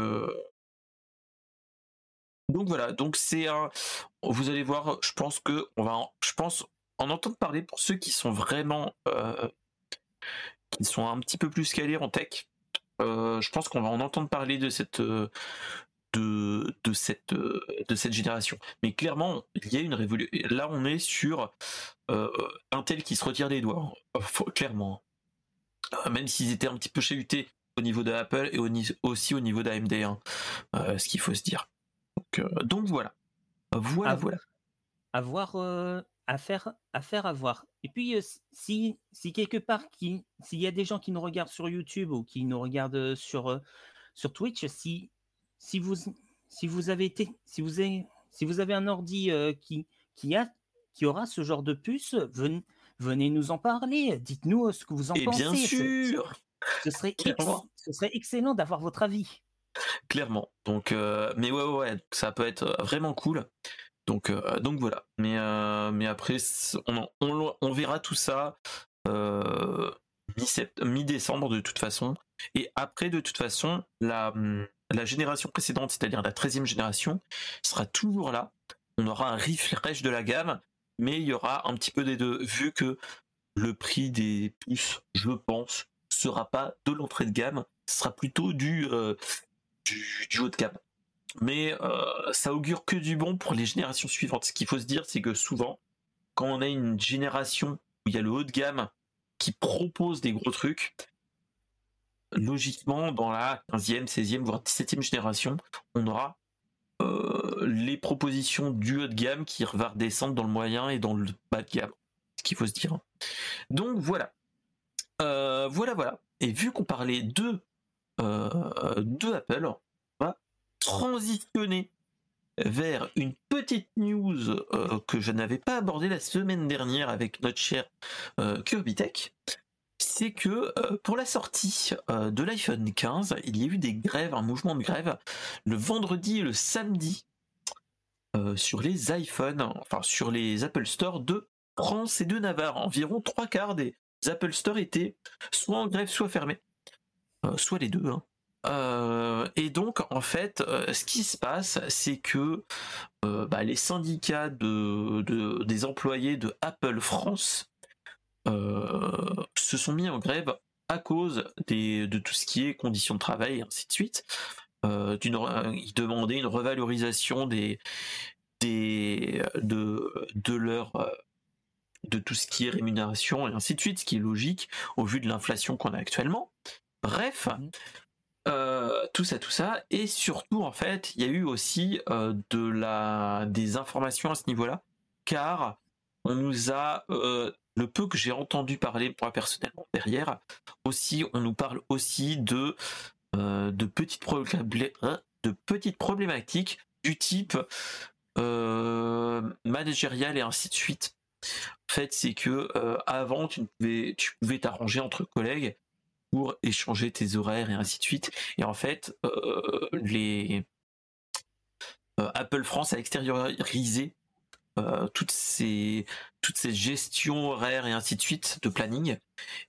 donc voilà. Donc c'est un. Vous allez voir. Je pense que on va. Je pense en entendre parler pour ceux qui sont vraiment qui sont un petit peu plus calés en tech. Je pense qu'on va en entendre parler de cette de, de cette euh, de cette génération. Mais clairement, il y a une révolution. Là, on est sur un tel qui se retire des doigts. clairement, même s'ils étaient un petit peu chahutés au niveau de Apple et aussi au niveau d'AMD, hein, ce qu'il faut se dire. Donc, donc voilà, voilà, voilà. À voir à faire, à faire avoir. Et puis, si, si quelque part, s'il y a des gens qui nous regardent sur YouTube ou qui nous regardent sur, sur Twitch, si, si, vous, si vous avez été, si vous avez, si vous avez un ordi qui, qui, a, qui aura ce genre de puce, venez, venez nous en parler. Dites-nous ce que vous en Et pensez. bien sûr Ce serait, ce serait excellent d'avoir votre avis. Clairement. Donc, mais ouais, ouais, ça peut être vraiment cool. Donc, donc voilà. Mais, mais après, on, on, on, verra tout ça mi-décembre de toute façon. Et après, de toute façon, la, hum, génération précédente, c'est-à-dire la 13e génération, sera toujours là. On aura un refresh de la gamme, mais il y aura un petit peu des deux, vu que le prix des puces, je pense, sera pas de l'entrée de gamme, ce sera plutôt du, euh, haut de gamme. Mais euh, ça augure que du bon pour les générations suivantes. Ce qu'il faut se dire, c'est que souvent, quand on a une génération où il y a le haut de gamme qui propose des gros trucs, logiquement, dans la 15e, 16e, voire 17e génération, on aura euh, les propositions du haut de gamme qui vont redescendre dans le moyen et dans le bas de gamme. Ce qu'il faut se dire. Donc voilà. Euh, voilà, voilà. Et vu qu'on parlait de, euh, de Apple, on va transitionner vers une petite news que je n'avais pas abordée la semaine dernière avec notre cher Tech c'est que euh, pour la sortie euh, de l'iPhone 15, il y a eu des grèves, un mouvement de grève, le vendredi et le samedi euh, sur les iPhones, enfin sur les Apple Store de France et de Navarre. Environ trois quarts des Apple Store étaient soit en grève, soit fermés, soit les deux. Hein. et donc, en fait, ce qui se passe, c'est que bah, les syndicats de, des employés de Apple France se sont mis en grève à cause des, de tout ce qui est conditions de travail et ainsi de suite. Euh, ils demandaient une revalorisation des, des de, de leur de tout ce qui est rémunération et ainsi de suite, ce qui est logique au vu de l'inflation qu'on a actuellement. Bref, mmh. euh, tout ça, tout ça, et surtout en fait, il y a eu aussi euh, de la des informations à ce niveau-là, car on nous a euh, le peu que j'ai entendu parler moi personnellement derrière, aussi on nous parle aussi de euh, petites problématiques du type euh, managérial et ainsi de suite. En fait, c'est que euh, avant tu pouvais t'arranger entre collègues pour échanger tes horaires et ainsi de suite. Et en fait, Apple France a extériorisé euh, toutes ces toutes ces gestions horaires et ainsi de suite de planning.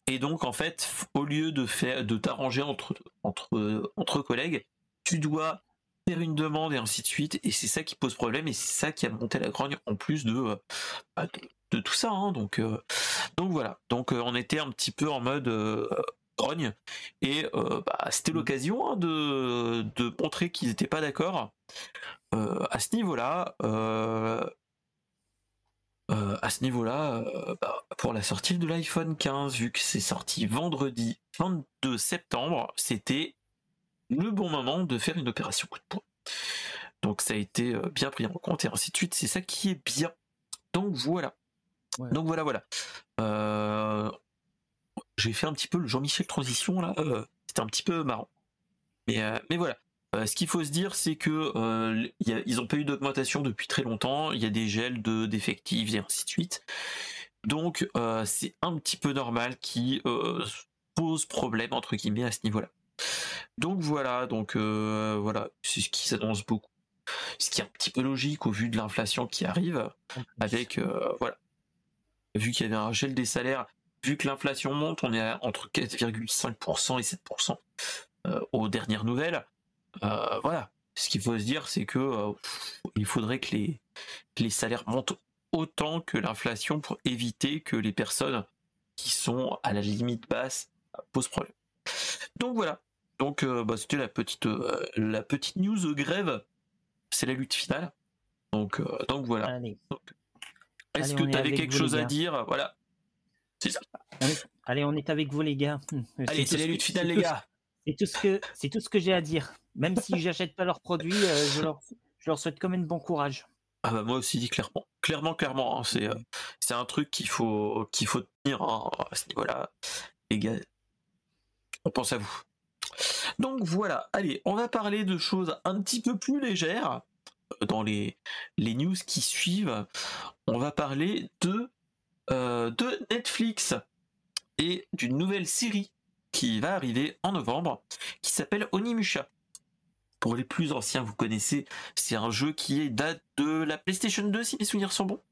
Et donc en fait au lieu de faire de t'arranger entre entre entre collègues tu dois faire une demande et ainsi de suite. Et c'est ça qui pose problème et c'est ça qui a monté la grogne en plus de euh, bah, de, tout ça hein. donc euh, donc voilà. Donc on était un petit peu en mode grogne. Et bah, c'était l'occasion hein, de, de montrer qu'ils n'étaient pas d'accord à ce niveau là euh, à ce niveau-là, euh, bah, pour la sortie de l'iPhone 15, vu que c'est sorti vendredi 22 septembre, c'était le bon moment de faire une opération coup de poing. Donc ça a été euh, bien pris en compte et ainsi de suite. C'est ça qui est bien. Donc voilà. Donc voilà, voilà. J'ai fait un petit peu le Jean-Michel transition là. C'était un petit peu marrant. Mais, mais voilà. Euh, ce qu'il faut se dire, c'est que euh, ils n'ont pas eu d'augmentation depuis très longtemps. Il y a des gels de d'effectifs et ainsi de suite. Donc euh, c'est un petit peu normal qui pose problème entre guillemets à ce niveau-là. Donc voilà, donc voilà, c'est ce qui s'annonce beaucoup. Ce qui est un petit peu logique au vu de l'inflation qui arrive, avec voilà, vu qu'il y avait un gel des salaires, vu que l'inflation monte, on est entre 4,5% et 7% aux dernières nouvelles. Euh, voilà. Ce qu'il faut se dire, c'est que euh, il faudrait que les, les salaires montent autant que l'inflation pour éviter que les personnes qui sont à la limite basse posent problème. Donc voilà. Donc euh, bah, c'était la petite la petite news grève. C'est la lutte finale. Donc donc voilà. Est-ce que tu avais quelque chose à dire? Voilà. C'est ça. Allez, on est avec vous les gars. [LAUGHS] Allez, c'est la lutte finale les gars. C'est tout ce que c'est tout ce que j'ai à dire. Même si j'achète pas leurs produits, euh, je, leur, souhaite quand même bon courage. Ah bah moi aussi clairement, clairement, clairement. Hein, c'est euh, c'est un truc qu'il faut faut tenir hein, à ce niveau-là. Les gars, on pense à vous. Donc voilà, allez, on va parler de choses un petit peu plus légères. dans les, les news qui suivent, on va parler de, de Netflix et d'une nouvelle série qui va arriver en novembre qui s'appelle Onimusha. Pour les plus anciens, vous connaissez, c'est un jeu qui est date de la PlayStation 2, si mes souvenirs sont bons.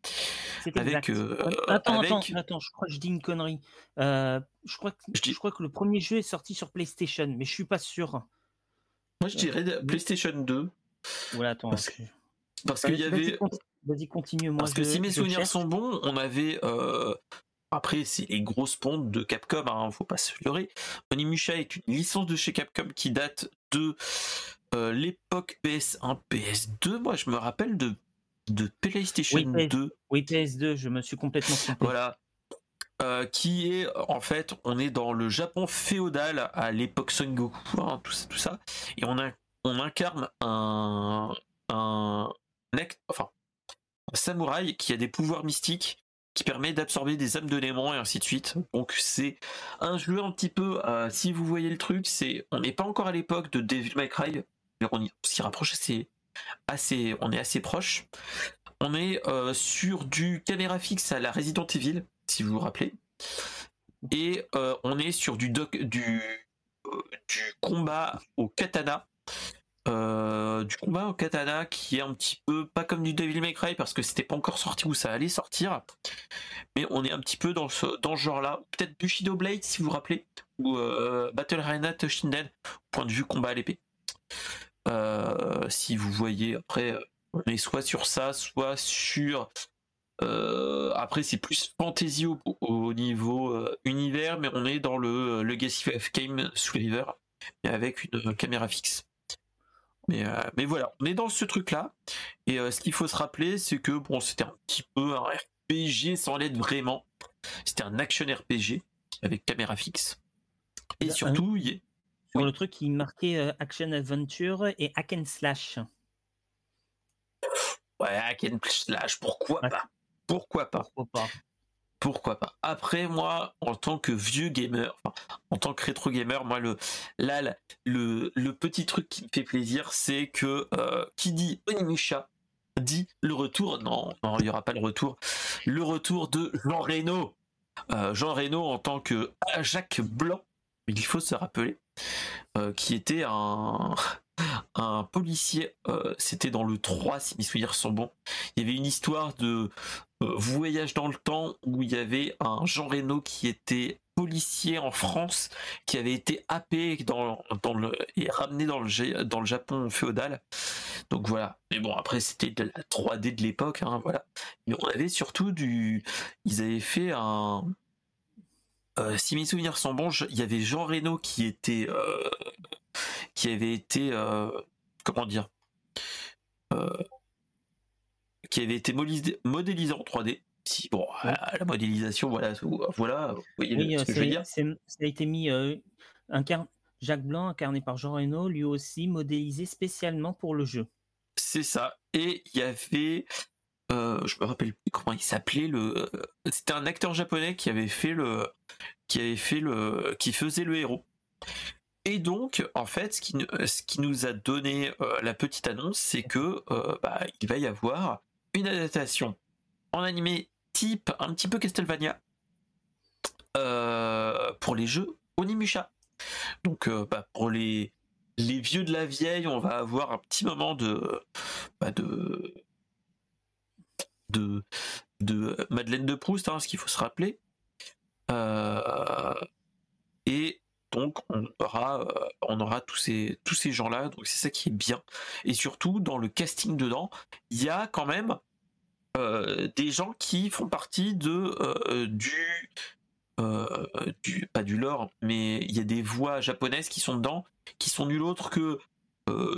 Avec, euh, attends, attends, attends, je crois que je dis une connerie. Euh, je, crois que, je, crois que le premier jeu est sorti sur PlayStation, mais je suis pas sûr. Moi, je dirais PlayStation 2. Voilà, attends. Parce, qu'il y avait. Vas-y, continue. Moi, parce que si mes souvenirs sont bons, on avait euh, après, c'est les grosses pontes de Capcom, hein, faut pas se leurrer. Onimusha est une licence de chez Capcom qui date de euh, l'époque PS1, PS2. Moi, je me rappelle de, de PlayStation 2. Oui, PS2, je me suis complètement trompé. Voilà. Euh, qui est en fait, on est dans le Japon féodal à l'époque Son Goku, hein, tout ça, tout ça, et on, a, on incarne un, un, enfin, un samouraï qui a des pouvoirs mystiques qui permet d'absorber des âmes de démons et ainsi de suite. Donc c'est un jeu un petit peu, euh, si vous voyez le truc, c'est on n'est pas encore à l'époque de Devil May Cry, on, s'y rapproche assez, assez, on est assez proche. On est euh, sur du caméra fixe à la Resident Evil, si vous vous rappelez, et euh, on est sur du doc, du, du combat au katana. Euh, du combat au katana qui est un petit peu pas comme du Devil May Cry parce que c'était pas encore sorti ou ça allait sortir. Mais on est un petit peu dans ce, dans ce genre là peut-être Bushido Blade si vous vous rappelez ou euh, Battle Arena Shinden point de vue combat à l'épée. euh, si vous voyez après on est soit sur ça soit sur après c'est plus fantasy au, niveau univers mais on est dans le Legacy of Game sous River mais avec une caméra fixe euh, mais, voilà, on est dans ce truc-là. Et euh, ce qu'il faut se rappeler, c'est que bon, c'était un petit peu un RPG sans l'aide vraiment. C'était un action RPG avec caméra fixe. Et surtout, il le truc qui marquait euh, action adventure et hack and slash. Ouais, hack and slash, pourquoi pas? Pourquoi pas? Pourquoi pas? Pourquoi pas? Après, moi, en tant que vieux gamer, en tant que rétro gamer, moi, le, là, le, le petit truc qui me fait plaisir, c'est que euh, qui dit Onimusha dit le retour. Non, non, il n'y aura pas le retour. Le retour de Jean Reno. Euh, Jean Reno en tant que Jacques Blanc, il faut se rappeler, qui était un, [LAUGHS] policier, c'était dans le 3 si mes souvenirs sont bons. Il y avait une histoire de euh, voyage dans le temps où il y avait un Jean Reno qui était policier en France qui avait été happé dans, dans le et ramené dans le dans le Japon féodal. Donc voilà. Mais bon après c'était de la 3D de l'époque hein, voilà. Mais on avait surtout du ils avaient fait un euh, si mes souvenirs sont bons, il y avait Jean Reno qui était euh, qui avait été comment dire qui avait été modélisé en 3D. Si, bon, la modélisation, voilà, voilà, vous voyez ce que je veux dire. Ça a été mis, euh, Jacques Blanc, incarné par Jean Reno, lui aussi modélisé spécialement pour le jeu. C'est ça. Et il y avait, euh, je me rappelle plus comment il s'appelait, le, c'était un acteur japonais qui avait fait le, qui faisait le héros. Et donc, en fait, ce qui, nous a donné euh, la petite annonce, c'est que bah, il va y avoir une adaptation en animé type un petit peu Castlevania euh, pour les jeux Onimusha. Donc euh, bah, pour les, les vieux de la vieille, on va avoir un petit moment de bah, de, de de Madeleine de Proust, hein, ce qu'il faut se rappeler. Euh, et donc on aura on aura tous ces tous ces gens là donc c'est ça qui est bien. Et surtout dans le casting dedans il y a quand même euh, des gens qui font partie de euh, du euh, du pas du lore mais il y a des voix japonaises qui sont dedans qui sont nul autre que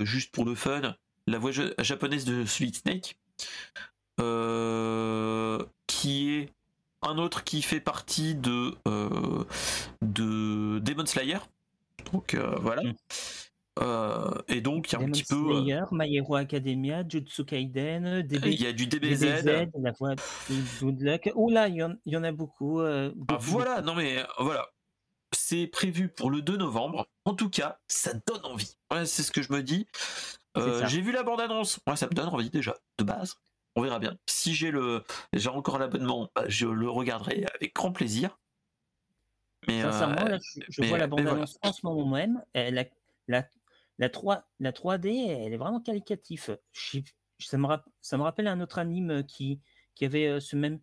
juste pour le fun la voix japonaise de Solid Snake qui est un autre qui fait partie de de Demon Slayer donc voilà mm. Euh, et donc il y a un petit peu. Euh, Slayer, My Hero Academia, Jutsu Kaiden, DB... il y a du DBZ, la voix de Good Luck. Oh là, il y, en, a beaucoup. Euh, ah, voilà, non mais voilà. C'est prévu pour le 2 novembre. En tout cas, ça donne envie. c'est ce que je me dis. Euh, j'ai vu la bande-annonce. Moi, ça me donne envie déjà, de base. On verra bien. Si j'ai le, j'ai encore l'abonnement, bah, je le regarderai avec grand plaisir. Mais Sincèrement, là, je, vois la bande-annonce en ce moment même. la, la, la, 3, la 3D, elle est vraiment qualitative. ça, me ça me rappelle un autre anime qui, qui avait ce même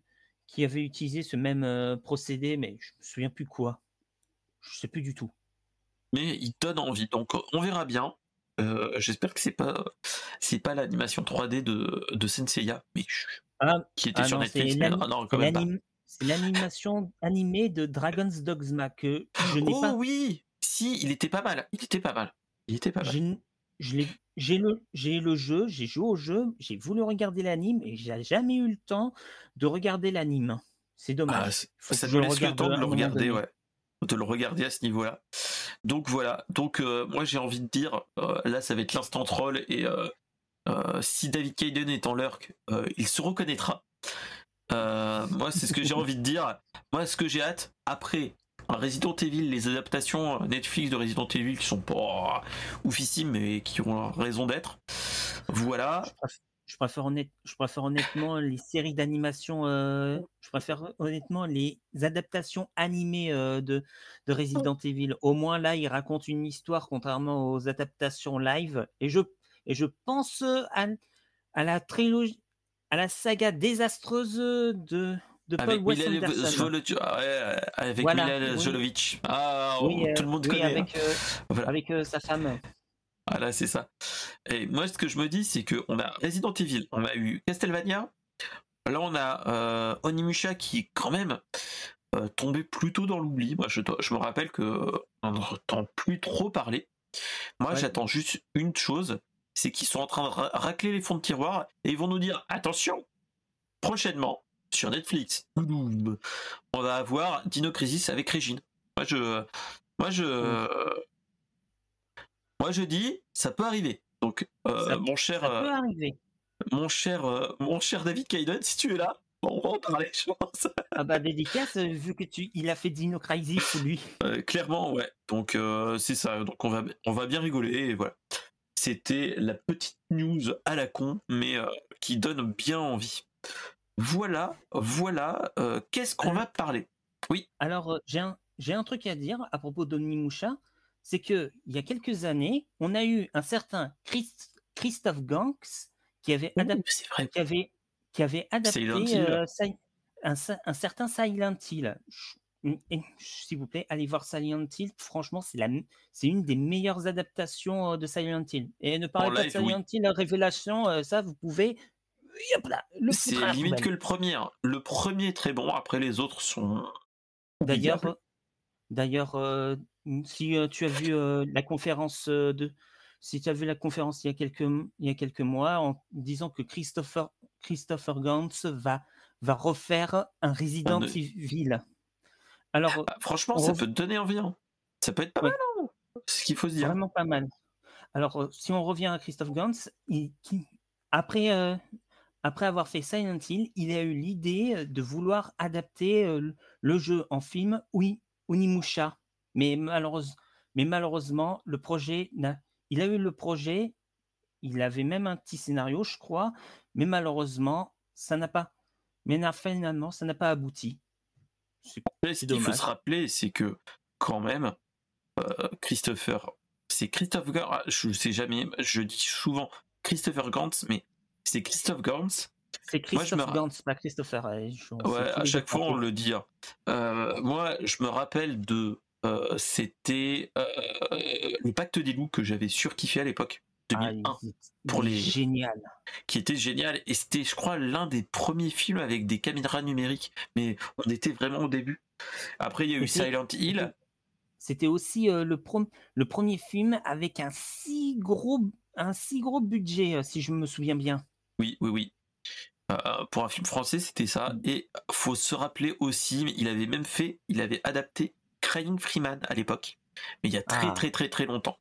qui avait utilisé ce même procédé, mais je me souviens plus quoi. Je sais plus du tout. Mais il donne envie, donc on verra bien. J'espère que c'est pas c'est pas l'animation 3D de, de Senseiya, mais ah, qui était ah sur Netflix. C'est l'animation animée de Dragon's Dogma que je n'ai oh, pas. oui, si, il était pas mal. Il était pas mal. Il était pas mal. J'ai le, le jeu, j'ai joué au jeu, j'ai voulu regarder l'anime et j'ai jamais eu le temps de regarder l'anime. C'est dommage. Ah, ça nous laisse le temps de le regarder, ouais. De le regarder à ce niveau-là. Donc voilà. Donc euh, moi j'ai envie de dire, euh, là ça va être l'instant troll et euh, si David Kayden est en lurk, il se reconnaîtra. moi c'est ce que j'ai [LAUGHS] envie de dire. Moi ce que j'ai hâte après Resident Evil, les adaptations Netflix de Resident Evil qui sont pas oufissimes mais qui ont raison d'être. Voilà. Je préfère, je préfère honnêtement les séries d'animation. Euh, je préfère honnêtement les adaptations animées euh, de, de, Resident Evil. Au moins là, ils racontent une histoire contrairement aux adaptations live. Et je, et je pense à, à la trilogie, à la saga désastreuse de de Paul Wes. Ah avec Mila Jolovic. Ah, oh, tout le monde connaît. Avec, hein. euh, avec euh, sa femme. Voilà, c'est ça. Et moi, ce que je me dis, c'est qu'on a Resident Evil, on a eu Castlevania, là on a euh, Onimusha qui est quand même euh, tombé plutôt dans l'oubli. Moi, je, je, me rappelle que on n'entend plus trop parler. Moi, j'attends juste une chose, c'est qu'ils sont en train de racler les fonds de tiroir et ils vont nous dire attention, prochainement, sur Netflix. On va avoir Dino Crisis avec Régine. Moi je, moi je, moi je dis, ça peut arriver. Donc euh, mon cher, ça peut arriver. mon cher, euh, mon cher David Kaiden, si tu es là, on va en parler, je pense. Ah bah dédicace, vu que tu, il a fait Dino Crisis lui. [LAUGHS] clairement, ouais. Donc c'est ça. Donc on va, on va bien rigoler et voilà. C'était la petite news à la con, mais qui donne bien envie. Voilà, voilà, euh, qu'est-ce qu'on va parler? Oui. Alors, euh, j'ai un, j'ai un truc à dire à propos d'Onimusha, c'est que il y a quelques années, on a eu un certain Christophe Ganks qui avait adapté, qui avait, qui avait adapté euh, un, un, certain Silent Hill. S'il vous plaît, allez voir Silent Hill. Franchement, c'est une des meilleures adaptations de Silent Hill. Et ne parlez pas de Silent Hill, Révélation, ça, vous pouvez c'est limite que le premier. Le premier est très bon, après les autres sont. D'ailleurs, d'ailleurs, euh, si euh, tu as vu euh, la conférence de, si tu as vu la conférence il y a quelques, il y a quelques mois en disant que Christopher, Christopher Gantz va, va refaire un Resident Evil. Alors, ah, franchement, ça peut te donner envie. Hein. Ça peut être pas mal. Hein. ce qu'il faut se dire. Vraiment pas mal. Alors, si on revient à Christophe Gantz, il, après, après avoir fait Silent Hill, il a eu l'idée de vouloir adapter le jeu en film, oui, Onimusha. Mais, mais malheureusement, le projet il a eu le projet, il avait même un petit scénario, je crois, mais malheureusement, ça n'a pas. Mais finalement, ça n'a pas abouti. ce qu'il faut se rappeler, c'est que quand même, Christopher, c'est Christopher, ah, je sais jamais, je dis souvent Christopher Gantz, mais c'est Christophe Gans. C'est Christophe Gans, pas Christopher. Ouais, à chaque fois on le dit. Hein. Euh, moi, je me rappelle de. Euh, c'était euh, le Pacte des loups que j'avais surkiffé à l'époque. 2001 ah, pour les génial qui était génial et c'était je crois l'un des premiers films avec des caméras numériques mais on était vraiment au début après il y a eu Silent Hill c'était aussi le, le premier film avec un si gros un si gros budget si je me souviens bien oui, oui, oui. Euh, pour un film français, c'était ça. Mm. Et faut se rappeler aussi, il avait même fait, il avait adapté Crying Freeman à l'époque, mais il y a très, ah. très, très, très longtemps.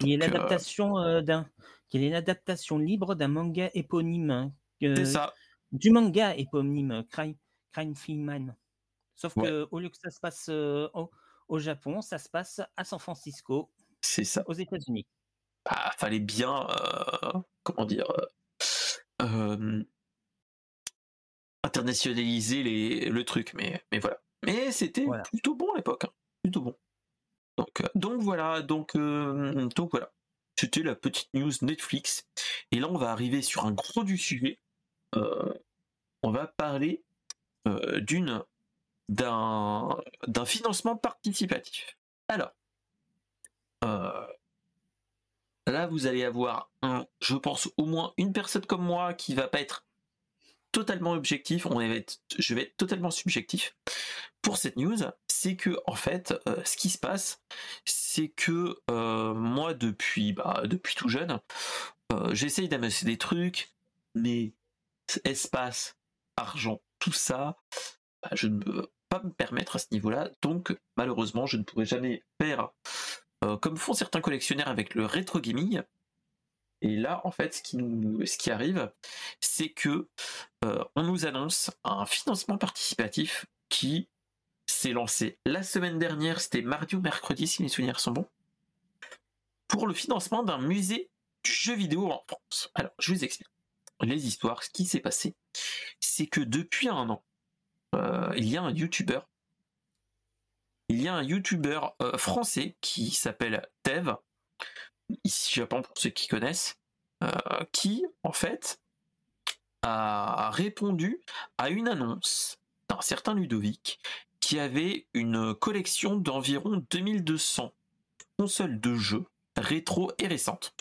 il est l'adaptation euh, d'un, il est l'adaptation libre d'un manga éponyme. Hein, c'est ça. Du manga éponyme, Crying, Freeman. Sauf que au lieu que ça se passe euh, au, au, Japon, ça se passe à San Francisco. C'est ça. Aux États-Unis. bah, fallait bien, comment dire, internationaliser les, le truc, mais, mais voilà. Mais c'était plutôt bon à l'époque, hein. plutôt bon. Donc, donc voilà, donc, donc voilà. C'était la petite news Netflix. Et là, on va arriver sur un gros du sujet. on va parler d'une d'un d'un financement participatif. Alors, là, vous allez avoir un, je pense, au moins une personne comme moi qui va pas être totalement objectif, on va être, je vais être totalement subjectif pour cette news, c'est que en fait, euh, ce qui se passe, c'est que euh, moi depuis, bah, depuis tout jeune, euh, j'essaye d'amasser des trucs, mais espace, argent, tout ça, bah, je ne peux pas me permettre à ce niveau-là, donc malheureusement, je ne pourrai jamais faire comme font certains collectionneurs avec le rétro gaming, et là, en fait, ce qui, nous, ce qui arrive, c'est que euh, on nous annonce un financement participatif qui s'est lancé la semaine dernière, c'était mardi ou mercredi, si mes souvenirs sont bons, pour le financement d'un musée du jeu vidéo en France. Alors, je vous explique les histoires. Ce qui s'est passé, c'est que depuis un an, euh, il y a un YouTuber il y a un YouTuber euh, français qui s'appelle Tev, ici Japon pour ceux qui connaissent, euh, qui en fait a répondu à une annonce d'un certain Ludovic qui avait une collection d'environ 2200 consoles de jeux rétro et récentes.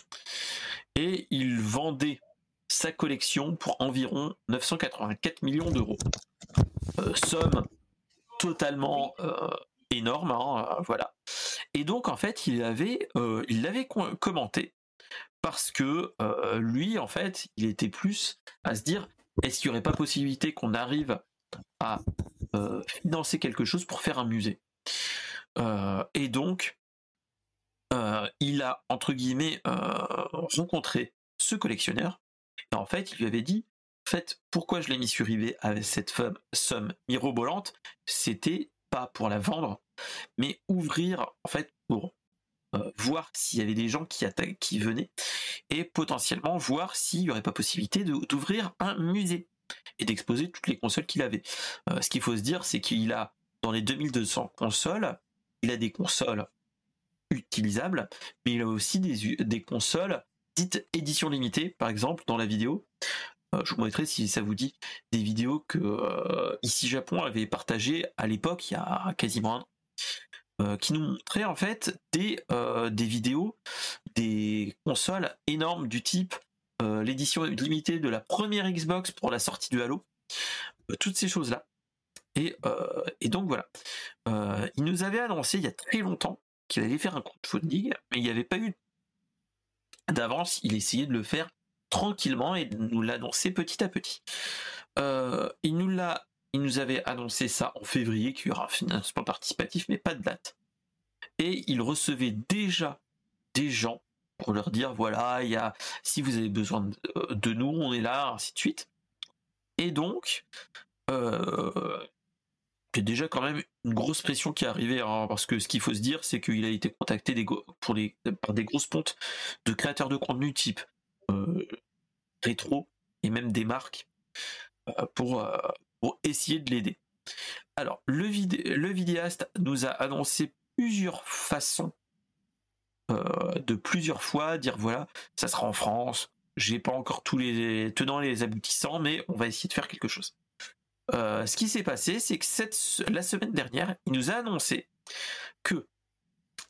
Et il vendait sa collection pour environ 984 millions d'euros. Euh, somme totalement euh, énorme, hein, voilà. Et donc en fait, il avait, euh, l'avait commenté parce que euh, lui, en fait, il était plus à se dire, est-ce qu'il n'y aurait pas possibilité qu'on arrive à financer quelque chose pour faire un musée? Et donc, il a entre guillemets rencontré ce collectionneur. Et en fait, il lui avait dit, en fait, pourquoi je l'ai mis sur eBay avec cette somme mirobolante, c'était pas pour la vendre, mais ouvrir en fait pour euh, voir s'il y avait des gens qui, qui venaient et potentiellement voir s'il n'y aurait pas possibilité d'ouvrir un musée et d'exposer toutes les consoles qu'il avait. Euh, ce qu'il faut se dire, c'est qu'il a dans les 2200 consoles, il a des consoles utilisables, mais il a aussi des, des consoles dites édition limitée, par exemple dans la vidéo, euh, je vous montrerai si ça vous dit des vidéos que ici Japon avait partagées à l'époque, il y a quasiment un an, euh, qui nous montraient en fait des, des vidéos des consoles énormes du type l'édition limitée de la première Xbox pour la sortie du Halo, toutes ces choses-là. Et, et, donc voilà. il nous avait annoncé il y a très longtemps qu'il allait faire un crowdfunding, mais il n'y avait pas eu d'avance. Il essayait de le faire tranquillement et nous l'annoncer petit à petit. Euh, il nous l'a, il nous avait annoncé ça en février qu'il y aura un financement participatif, mais pas de date. Et il recevait déjà des gens pour leur dire voilà, il y a, si vous avez besoin de, euh, nous, on est là, ainsi de suite. Et donc, euh, c'est déjà quand même une grosse pression qui est arrivée, hein, parce que ce qu'il faut se dire, c'est qu'il a été contacté pour les, par des grosses pontes de créateurs de contenu type euh, rétro et même des marques pour, pour essayer de l'aider. Alors, le, le, vidéaste nous a annoncé plusieurs façons de plusieurs fois dire voilà, ça sera en France, j'ai pas encore tous les tenants les aboutissants, mais on va essayer de faire quelque chose. ce qui s'est passé, c'est que cette, la semaine dernière, il nous a annoncé que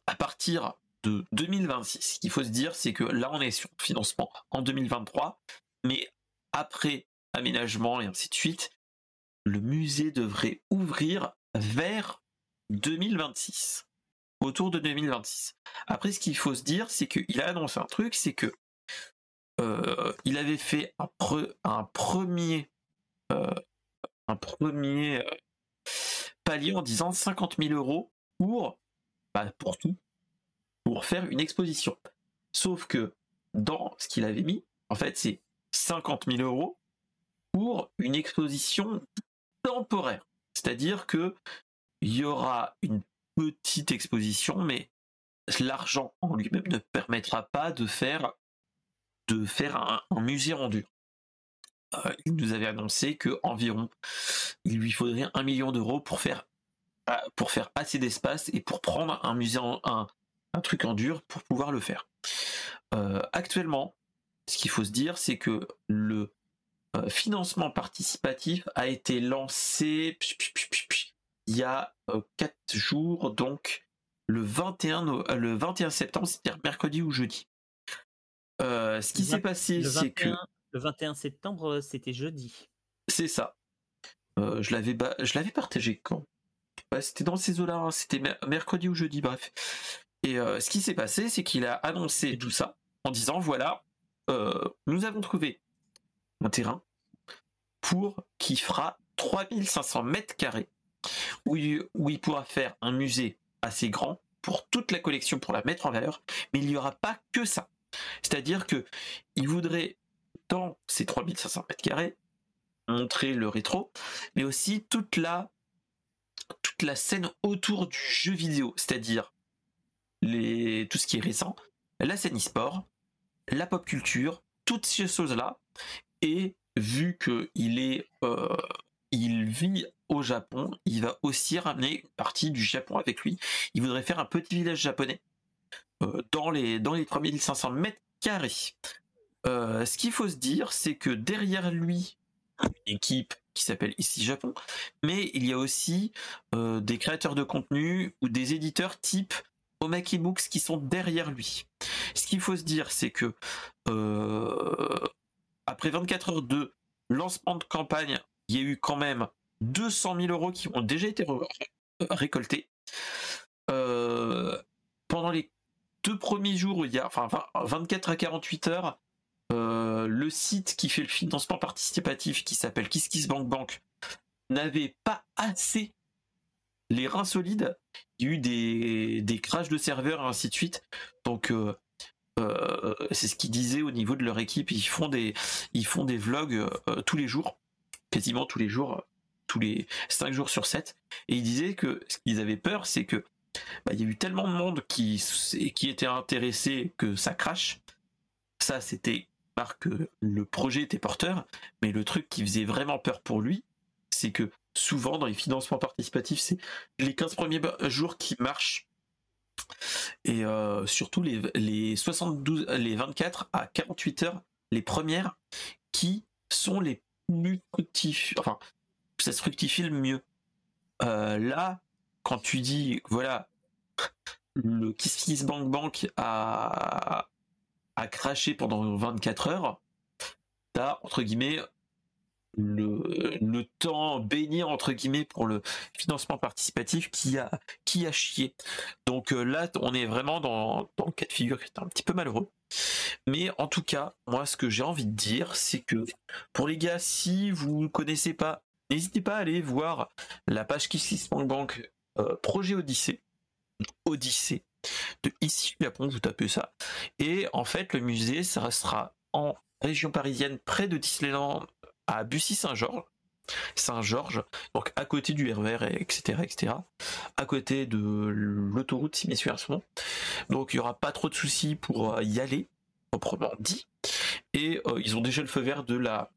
à partir de 2026. Ce qu'il faut se dire, c'est que là, on est sur financement en 2023, mais après aménagement et ainsi de suite, le musée devrait ouvrir vers 2026, autour de 2026. Après, ce qu'il faut se dire, c'est qu'il a annoncé un truc, c'est que euh, il avait fait un, un premier, euh, un premier euh, palier en disant 50 000 euros pour, bah, pour tout, pour faire une exposition. Sauf que dans ce qu'il avait mis, en fait, c'est 50 000 euros pour une exposition temporaire. C'est-à-dire que il y aura une petite exposition, mais l'argent en lui-même ne permettra pas de faire de faire un, musée rendu. Euh, il nous avait annoncé que environ il lui faudrait un million d'euros pour faire euh, pour faire assez d'espace et pour prendre un musée un, un truc en dur pour pouvoir le faire. Euh, actuellement, ce qu'il faut se dire, c'est que le financement participatif a été lancé il y a 4 jours, donc le 21, le 21 septembre, c'est-à-dire mercredi ou jeudi. Euh, ce qui s'est passé, c'est que. Le 21 septembre, euh, c'était jeudi. C'est ça. Euh, je l'avais je l'avais partagé quand? C'était dans ces eaux-là, hein. c'était mercredi ou jeudi, bref. Et ce qui s'est passé, c'est qu'il a annoncé tout ça en disant voilà, nous avons trouvé terrain pour qui fera 3500 mètres carrés où il pourra faire un musée assez grand pour toute la collection pour la mettre en valeur, mais il n'y aura pas que ça. C'est-à-dire que il voudrait dans ces 3500 mètres carrés montrer le rétro, mais aussi toute la toute la scène autour du jeu vidéo, c'est-à-dire les tout ce qui est récent, la scène e-sport, la pop culture, toutes ces choses-là, et vu que il est euh, il vit au Japon, il va aussi ramener une partie du Japon avec lui. Il voudrait faire un petit village japonais euh, dans, les, dans les 3500 mètres carrés. Euh, ce qu'il faut se dire, c'est que derrière lui, une équipe qui s'appelle ici Japon, mais il y a aussi des créateurs de contenu ou des éditeurs type Omaki Books qui sont derrière lui. Ce qu'il faut se dire, c'est que après 24 heures de lancement de campagne, il y a eu quand même 200 000 euros qui ont déjà été récoltés. pendant les deux premiers jours, il y a enfin 24 à 48 heures, euh, le site qui fait le financement participatif qui s'appelle KissKissBankBank n'avait pas assez les reins solides. Il y a eu des, des crashs de serveurs et ainsi de suite. Donc euh, euh, c'est ce qu'ils disaient au niveau de leur équipe. Ils font des, vlogs tous les jours, quasiment tous les jours, tous les 5 jours sur 7. Et ils disaient que ce qu'ils avaient peur, c'est que bah, il y a eu tellement de monde qui, qui était intéressé que ça crache. Ça, c'était parce que le projet était porteur, mais le truc qui faisait vraiment peur pour lui, c'est que souvent dans les financements participatifs, c'est les 15 premiers jours qui marchent. Et euh, surtout les, les 72, les 24 à 48 heures, les premières, qui sont les plus fructifiées, enfin, ça se fructifie le mieux. Euh, là, quand tu dis, voilà, le Kiss Bank Bank a, a craché pendant 24 heures, t'as, entre guillemets, le, temps béni entre guillemets pour le financement participatif qui a qui a chié. Donc euh, là on est vraiment dans, dans le cas de figure qui est un petit peu malheureux. Mais en tout cas, moi ce que j'ai envie de dire, c'est que pour les gars, si vous ne connaissez pas, n'hésitez pas à aller voir la page Bank Bank euh, projet Odyssée, Odyssée de ici Japon, vous tapez ça. Et en fait, le musée, ça restera en région parisienne, près de Disneyland, à Bussy-Saint-Georges. Saint-Georges, donc à côté du RER, etc., etc., à côté de l'autoroute, si mes souvenirs Donc il n'y aura pas trop de soucis pour euh, y aller, proprement dit. Et euh, ils ont déjà le feu vert de la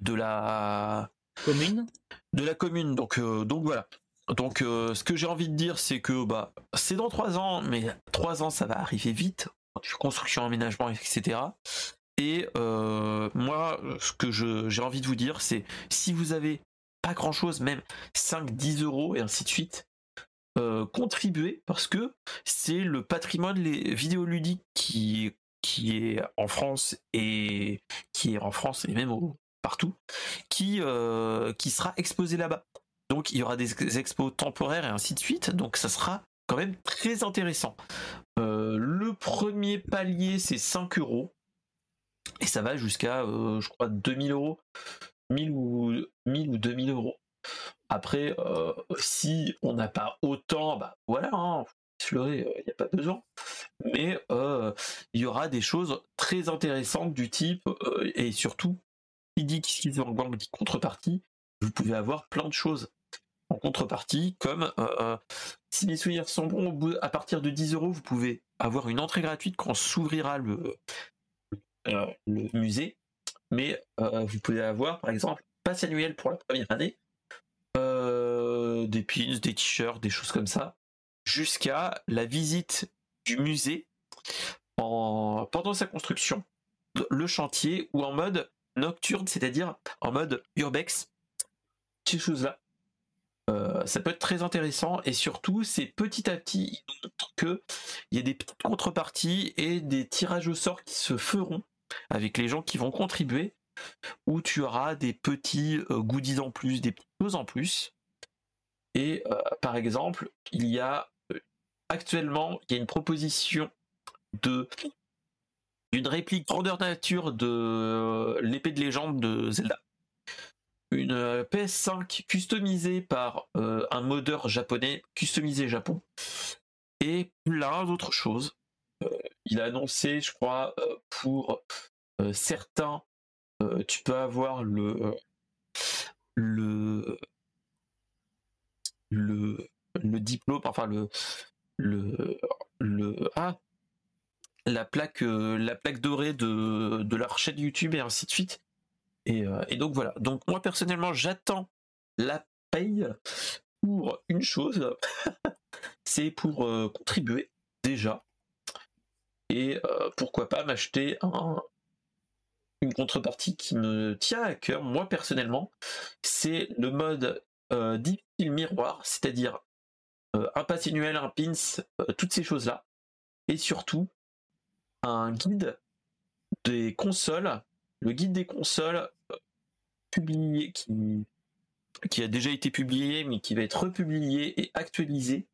de la commune. De la commune. Donc donc voilà. Donc euh, ce que j'ai envie de dire, c'est que bah c'est dans trois ans, mais trois ans ça va arriver vite. Construction, aménagement, etc. Et euh, moi, ce que j'ai envie de vous dire, c'est si vous avez pas grand chose, même 5, 10 euros et ainsi de suite, euh, contribuez parce que c'est le patrimoine les vidéoludiques qui qui est en France et qui est en France et même partout, qui qui sera exposé là-bas. Donc il y aura des expos temporaires et ainsi de suite. Donc ça sera quand même très intéressant. Euh, le premier palier c'est 5 euros. Et ça va jusqu'à, euh, je crois, 2000 euros. 1000 ou, 1000 ou 2000 euros. Après, euh, si on n'a pas autant, bah voilà, hein, il n'y a pas besoin. Mais il y aura des choses très intéressantes du type, et surtout, il dit qu'il dit contrepartie, vous pouvez avoir plein de choses en contrepartie, comme euh, euh, si mes souvenirs sont bons, à partir de 10 euros, vous pouvez avoir une entrée gratuite quand s'ouvrira le, euh, le musée. Mais euh, vous pouvez avoir, par exemple, passe annuel pour la première année, euh, des pins, des t-shirts, des choses comme ça, jusqu'à la visite du musée en, pendant sa construction, le chantier ou en mode nocturne, c'est-à-dire en mode urbex, ces choses-là. Ça peut être très intéressant et surtout c'est petit à petit il que il y a des petites contreparties et des tirages au sort qui se feront avec les gens qui vont contribuer où tu auras des petits euh, goodies en plus, des petites choses en plus. Et euh, par exemple, il y a actuellement il y a une proposition de d'une réplique grandeur nature de l'épée de légende de Zelda une euh, PS5 customisée par euh, un modeur japonais, customisé Japon, et plein d'autres choses. Euh, il a annoncé, je crois, pour certains, tu peux avoir le le diplôme, enfin le le le ah la plaque la plaque dorée de leur chaîne YouTube et ainsi de suite. Euh, et, donc voilà. Donc moi personnellement, j'attends la paye pour une chose, [LAUGHS] c'est pour euh, contribuer déjà. Et euh, pourquoi pas m'acheter un, une contrepartie qui me tient à cœur, moi personnellement, c'est le mode difficile miroir, c'est-à-dire un pass annuel, un pins, toutes ces choses-là. Et surtout, un guide des consoles le guide des consoles euh, publié qui a déjà été publié mais qui va être republié et actualisé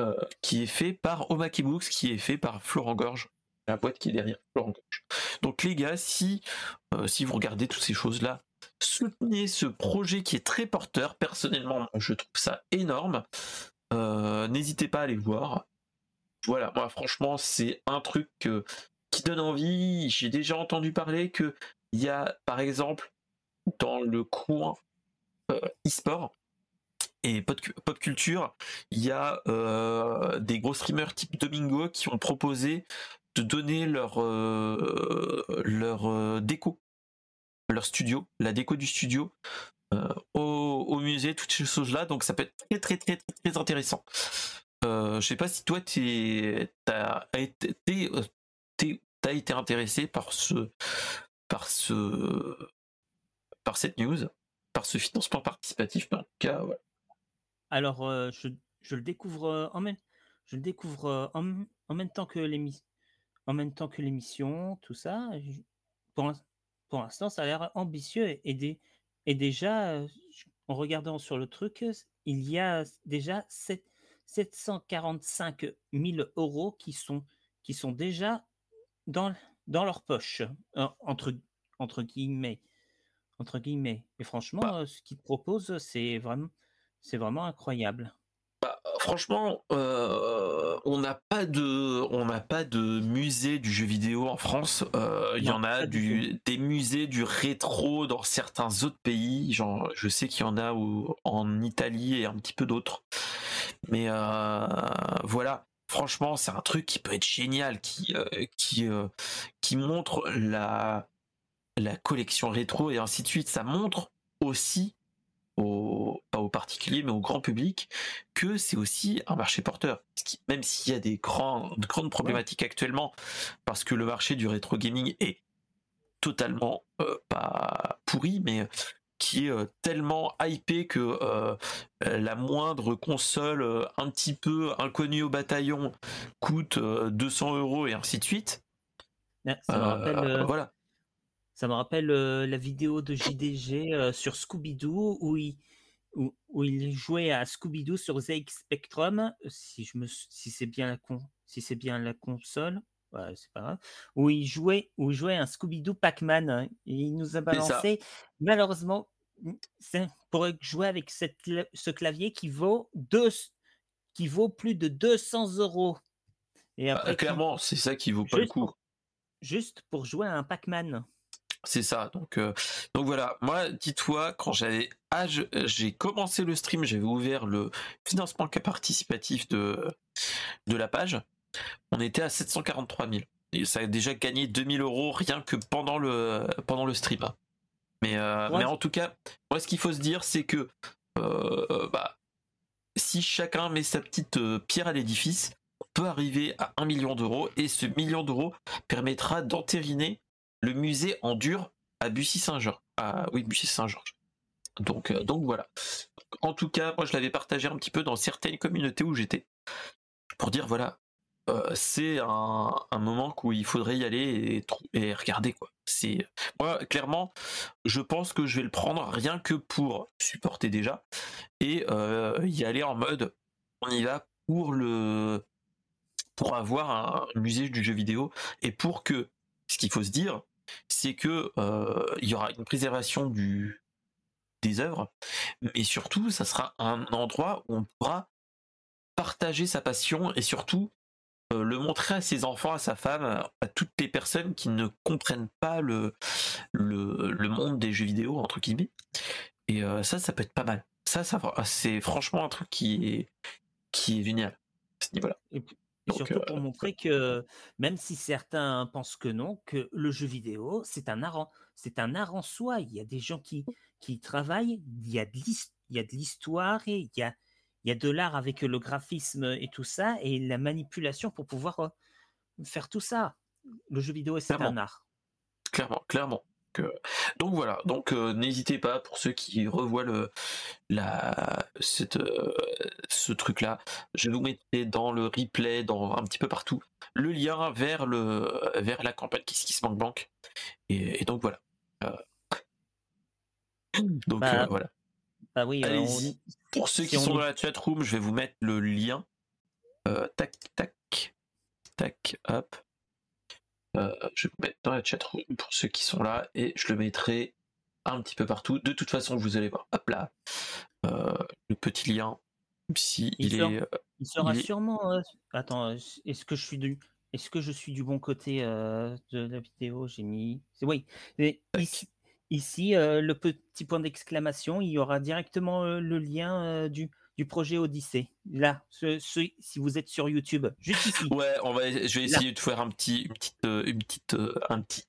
euh, qui est fait par Omaki Books qui est fait par Florent Gorge. La boîte qui est derrière Florent Gorge. Donc les gars si euh, si vous regardez toutes ces choses là soutenez ce projet qui est très porteur. Personnellement je trouve ça énorme. N'hésitez pas à aller voir. Voilà moi franchement c'est un truc qui donne envie. J'ai déjà entendu parler que il y a, par exemple, dans le coin euh, e-sport et pop, culture, il y a euh, des gros streamers type Domingo qui ont proposé de donner leur euh, leur déco, leur studio, la déco du studio au, musée, toutes ces choses-là. Donc ça peut être très très très très, intéressant. je sais pas si toi tu as été t'as été intéressé par ce, par ce, par cette news, par ce financement participatif, en tout cas, Alors, euh, je, je, le découvre euh, en même, je le découvre euh, en, en même temps que l'émission, en même temps que l'émission, tout ça. Pour, pour l'instant, ça a l'air ambitieux et, et déjà, en regardant sur le truc, il y a déjà 7, 745 000 euros qui sont, qui sont déjà dans, dans leur poche, entre, entre guillemets. Entre guillemets. Et franchement, bah ce qu'ils proposent, c'est vraiment, c'est vraiment incroyable. Bah, franchement, on n'a pas de, on n'a pas de musée du jeu vidéo en France. Il y en a du, des musées du rétro dans certains autres pays. Genre, je sais qu'il y en a en Italie et un petit peu d'autres. Mais voilà franchement, c'est un truc qui peut être génial, qui, euh, qui, euh, qui montre la, la collection rétro et ainsi de suite. Ça montre aussi, au, pas aux particuliers, mais au grand public, que c'est aussi un marché porteur. Même s'il y a des grands, de grandes problématiques actuellement, parce que le marché du rétro gaming est totalement euh, pas pourri, mais qui est euh, tellement hypé que euh, euh, la moindre console un petit peu inconnue au bataillon coûte 200 euros et ainsi de suite. Ça me rappelle, voilà. Ça me rappelle la vidéo de JDG sur Scooby-Doo où il, où, il jouait à Scooby-Doo sur ZX Spectrum, si, je me, si c'est bien, la con, si bien la console. c'est pas grave. Où il jouait, où il jouait un Scooby-Doo Pac-Man. Hein, il nous a balancé. Malheureusement, pour jouer avec cette, ce clavier qui vaut, deux, qui vaut plus de 200 euros. Et bah, après, clairement, c'est ça qui vaut pas le coup. juste pour jouer à un Pac-Man. C'est ça. Donc, euh, donc voilà. Moi, dis-toi, quand j'avais âge, j'ai commencé le stream, j'avais ouvert le financement participatif de, de la page. On était à 743 000. Et ça a déjà gagné 2000 euros rien que pendant le, pendant le stream. Mais, euh, mais en tout cas, moi, ce qu'il faut se dire, c'est que euh, bah, si chacun met sa petite pierre à l'édifice, on peut arriver à 1 million d'euros et ce million d'euros permettra d'entériner le musée en dur à Bussy-Saint-Georges. Ah oui, Bussy-Saint-Georges. Donc, euh, donc voilà. En tout cas, moi je l'avais partagé un petit peu dans certaines communautés où j'étais. Pour dire voilà, euh, c'est un, moment où il faudrait y aller et, regarder quoi. C'est moi clairement, je pense que je vais le prendre rien que pour supporter déjà et euh, y aller en mode on y va pour le pour avoir un musée du jeu vidéo et pour que ce qu'il faut se dire, c'est que euh, il y aura une préservation du des œuvres, mais surtout, ça sera un endroit où on pourra partager sa passion et surtout euh, le montrer à ses enfants, à sa femme, à toutes les personnes qui ne comprennent pas le, monde des jeux vidéo, entre guillemets. Et euh, ça, ça peut être pas mal. Ça, ça c'est franchement un truc qui est, qui est génial à ce niveau-là surtout pour montrer que même si certains pensent que non, que le jeu vidéo, c'est un art en, c'est un art en soi. Il y a des gens qui, qui travaillent, il y a de l'histoire et il y a, il y a de l'art avec le graphisme et tout ça et la manipulation pour pouvoir faire tout ça. Le jeu vidéo, c'est un art. Clairement, clairement donc voilà, donc euh, n'hésitez pas pour ceux qui revoient le la cette euh, ce truc là, je vous mettrai dans le replay, dans un petit peu partout, le lien vers le vers la campagne qui se manque banque. Et, donc voilà. Euh, donc bah, voilà. Bah oui. pour ceux qui sont dans la chat room, je vais vous mettre le lien. tac tac tac hop. Euh, je vais mettre dans la chat pour ceux qui sont là et je le mettrai un petit peu partout. De toute façon, vous allez voir, hop là, euh, le petit lien. Si il, est, euh, il sera sûrement. attends, est-ce que je suis du, est-ce que je suis du bon côté de la vidéo? J'ai mis. Oui. ici, ici le petit point d'exclamation, il y aura directement le lien du du projet Odyssée. Là, ce, si vous êtes sur YouTube, juste ici. Ouais, on va, je vais essayer de faire un petit, une petite, euh, une petite, euh, un petit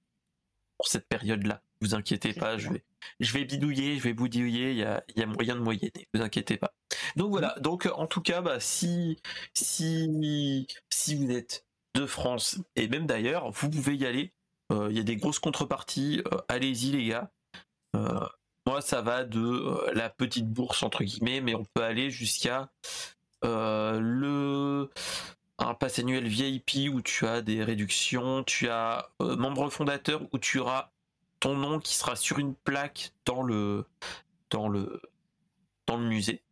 pour cette période-là. Vous inquiétez pas, je vais, je vais bidouiller, je vais boudouiller. Il y a, il y a moyen de moyenner. Vous inquiétez pas. Donc voilà. Donc en tout cas, bah, si, si, si vous êtes de France et même d'ailleurs, vous pouvez y aller. Euh, il y a des grosses contreparties. Allez-y les gars. Ça va de euh, la petite bourse entre guillemets, mais on peut aller jusqu'à euh, le un pass annuel VIP où tu as des réductions, tu as euh, membre fondateur où tu auras ton nom qui sera sur une plaque dans le dans le dans le musée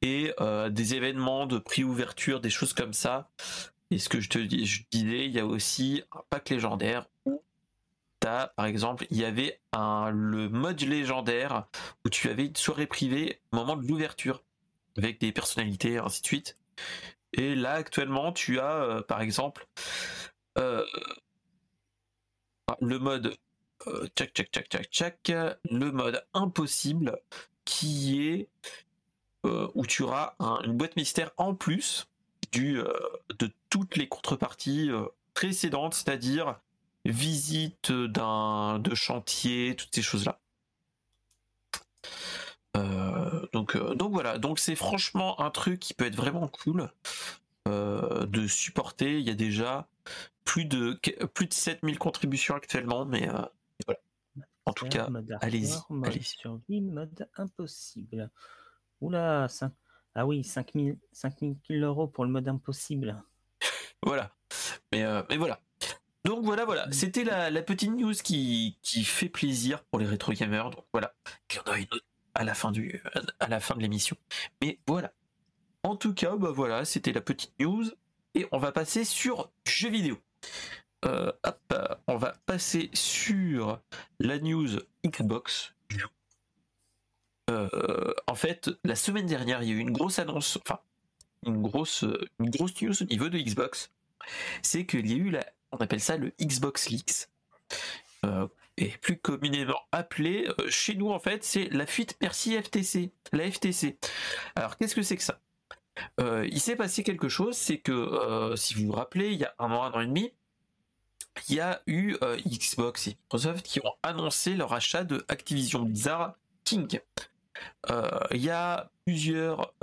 et des événements de prix ouverture, des choses comme ça. Et ce que je te je disais, il y aussi un pack légendaire par exemple, il y avait un, le mode légendaire où tu avais une soirée privée au moment de l'ouverture avec des personnalités, ainsi de suite. Et là, actuellement, tu as, euh, par exemple, euh, le mode euh, tchac, tchac, tchac, tchac, le mode impossible qui est où tu auras une boîte mystère en plus du, de toutes les contreparties précédentes, c'est-à-dire visite d'un de chantier, toutes ces choses-là. Euh, donc, euh, donc voilà, donc c'est franchement un truc qui peut être vraiment cool euh, de supporter. Il y a déjà plus de plus de 7000 contributions actuellement, mais voilà. En tout cas, allez-y. Allez survie, mode impossible. Oula, 5... ah oui, 5000 5000 euros pour le mode impossible. [LAUGHS] voilà. Mais, mais voilà. Donc voilà, voilà, mm. c'était la, petite news qui, qui fait plaisir pour les rétro gamers. Donc voilà, il y en a une autre à la fin du à la fin de l'émission. Mais voilà. En tout cas, bah voilà, c'était la petite news et on va passer sur jeux vidéo. Euh, hop, on va passer sur la news Xbox. Euh, en fait, la semaine dernière, il y a eu une grosse annonce, enfin une grosse une grosse news au niveau de Xbox. C'est qu'il y a eu la on appelle ça le Xbox Leaks. Euh, est plus communément appelée chez nous en fait, c'est la fuite Merci FTC, la FTC. Alors qu'est-ce que c'est que ça? Il s'est passé quelque chose, c'est que si vous vous rappelez, il y a un an, un an et demi, il y a eu Xbox et Microsoft qui ont annoncé leur achat de Activision Blizzard King. Il y a plusieurs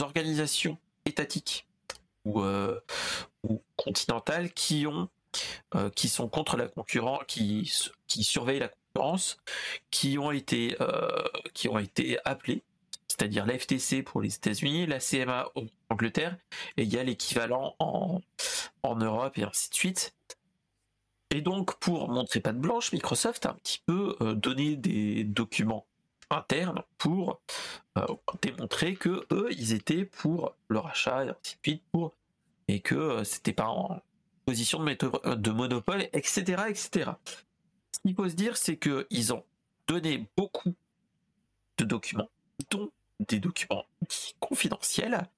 organisations étatiques ou, euh, ou continentales qui ont euh, qui sont contre la concurrence, qui, qui surveillent la concurrence, qui ont été euh, qui ont été appelés, c'est-à-dire la FTC pour les États-Unis, la CMA en Angleterre, et il y a l'équivalent en, en Europe et ainsi de suite. Et donc, pour montrer pas de blanche, Microsoft a un petit peu donné des documents interne pour euh, démontrer que eux ils étaient pour leur achat et pour et que euh, c'était pas en position de, de monopole etc etc ce qu'il faut se dire c'est que ils ont donné beaucoup de documents dont des documents confidentiels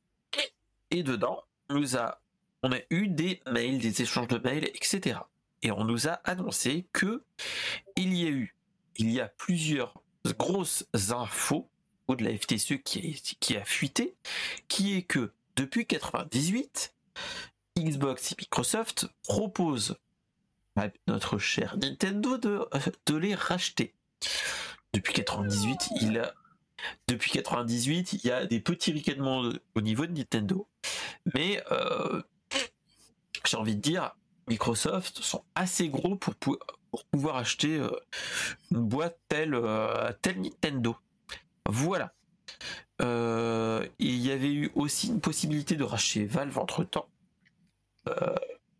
et, dedans on nous a on a eu des mails des échanges de mails etc et on nous a annoncé que il y a eu il y a plusieurs grosses infos de la FTSE qui, a fuité, qui est que depuis 98, Xbox et Microsoft proposent à notre cher Nintendo de, les racheter. Depuis 98, il a, depuis 98, il y a des petits ricanements au niveau de Nintendo, mais euh, j'ai envie de dire, Microsoft sont assez gros pour, pour pouvoir acheter euh, une boîte telle, euh, telle Nintendo. Voilà. Euh, il y avait eu aussi une possibilité de racheter Valve entre temps,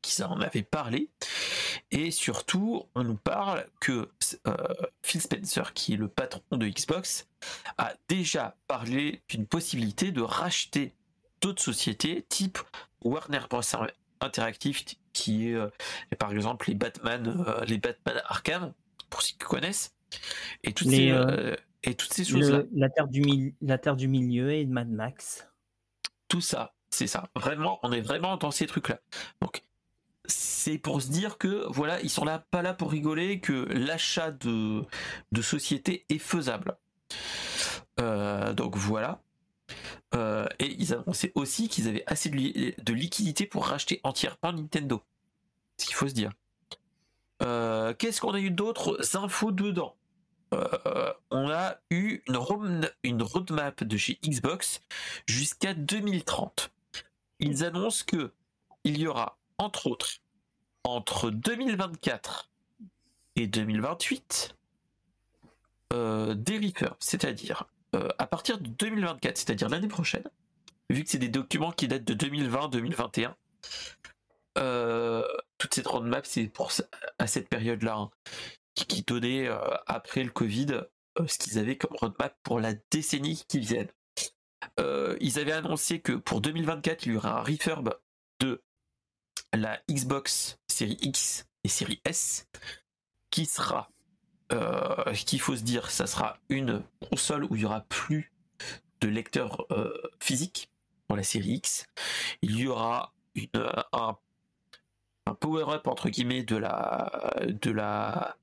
qui en avait parlé. Et surtout, on nous parle que Phil Spencer, qui est le patron de Xbox, a déjà parlé d'une possibilité de racheter d'autres sociétés type Warner Bros. Interactive qui est euh, par exemple les Batman, euh, les Batman Arkham, pour ceux qui connaissent, et toutes ces, euh, et toutes ces choses-là. La terre du la terre du milieu et Mad Max. Tout ça, c'est ça. Vraiment, on est vraiment dans ces trucs-là. Donc c'est pour se dire que voilà, ils sont là pas là pour rigoler, que l'achat de, de société est faisable. donc voilà. Euh, et ils annonçaient aussi qu'ils avaient assez de, liquidité pour racheter entièrement Nintendo. Ce qu'il faut se dire. Euh, qu'est-ce qu'on a eu d'autres infos dedans? Euh, On a eu une, roadmap de chez Xbox jusqu'à 2030. Ils annoncent que il y aura entre autres entre 2024 et 2028 des reefers, c'est-à-dire euh, à partir de 2024, c'est-à-dire l'année prochaine, vu que c'est des documents qui datent de 2020-2021, euh, toute cette roadmap, c'est pour à cette période-là, hein, qui, donnait euh, après le Covid ce qu'ils avaient comme roadmap pour la décennie qui vient. ils avaient annoncé que pour 2024, il y aura un refurb de la Xbox série X et série S qui sera euh, ce qu'il faut se dire, ça sera une console où il y aura plus de lecteur euh, physique dans la série X. Il y aura une, un, power-up entre guillemets de la de la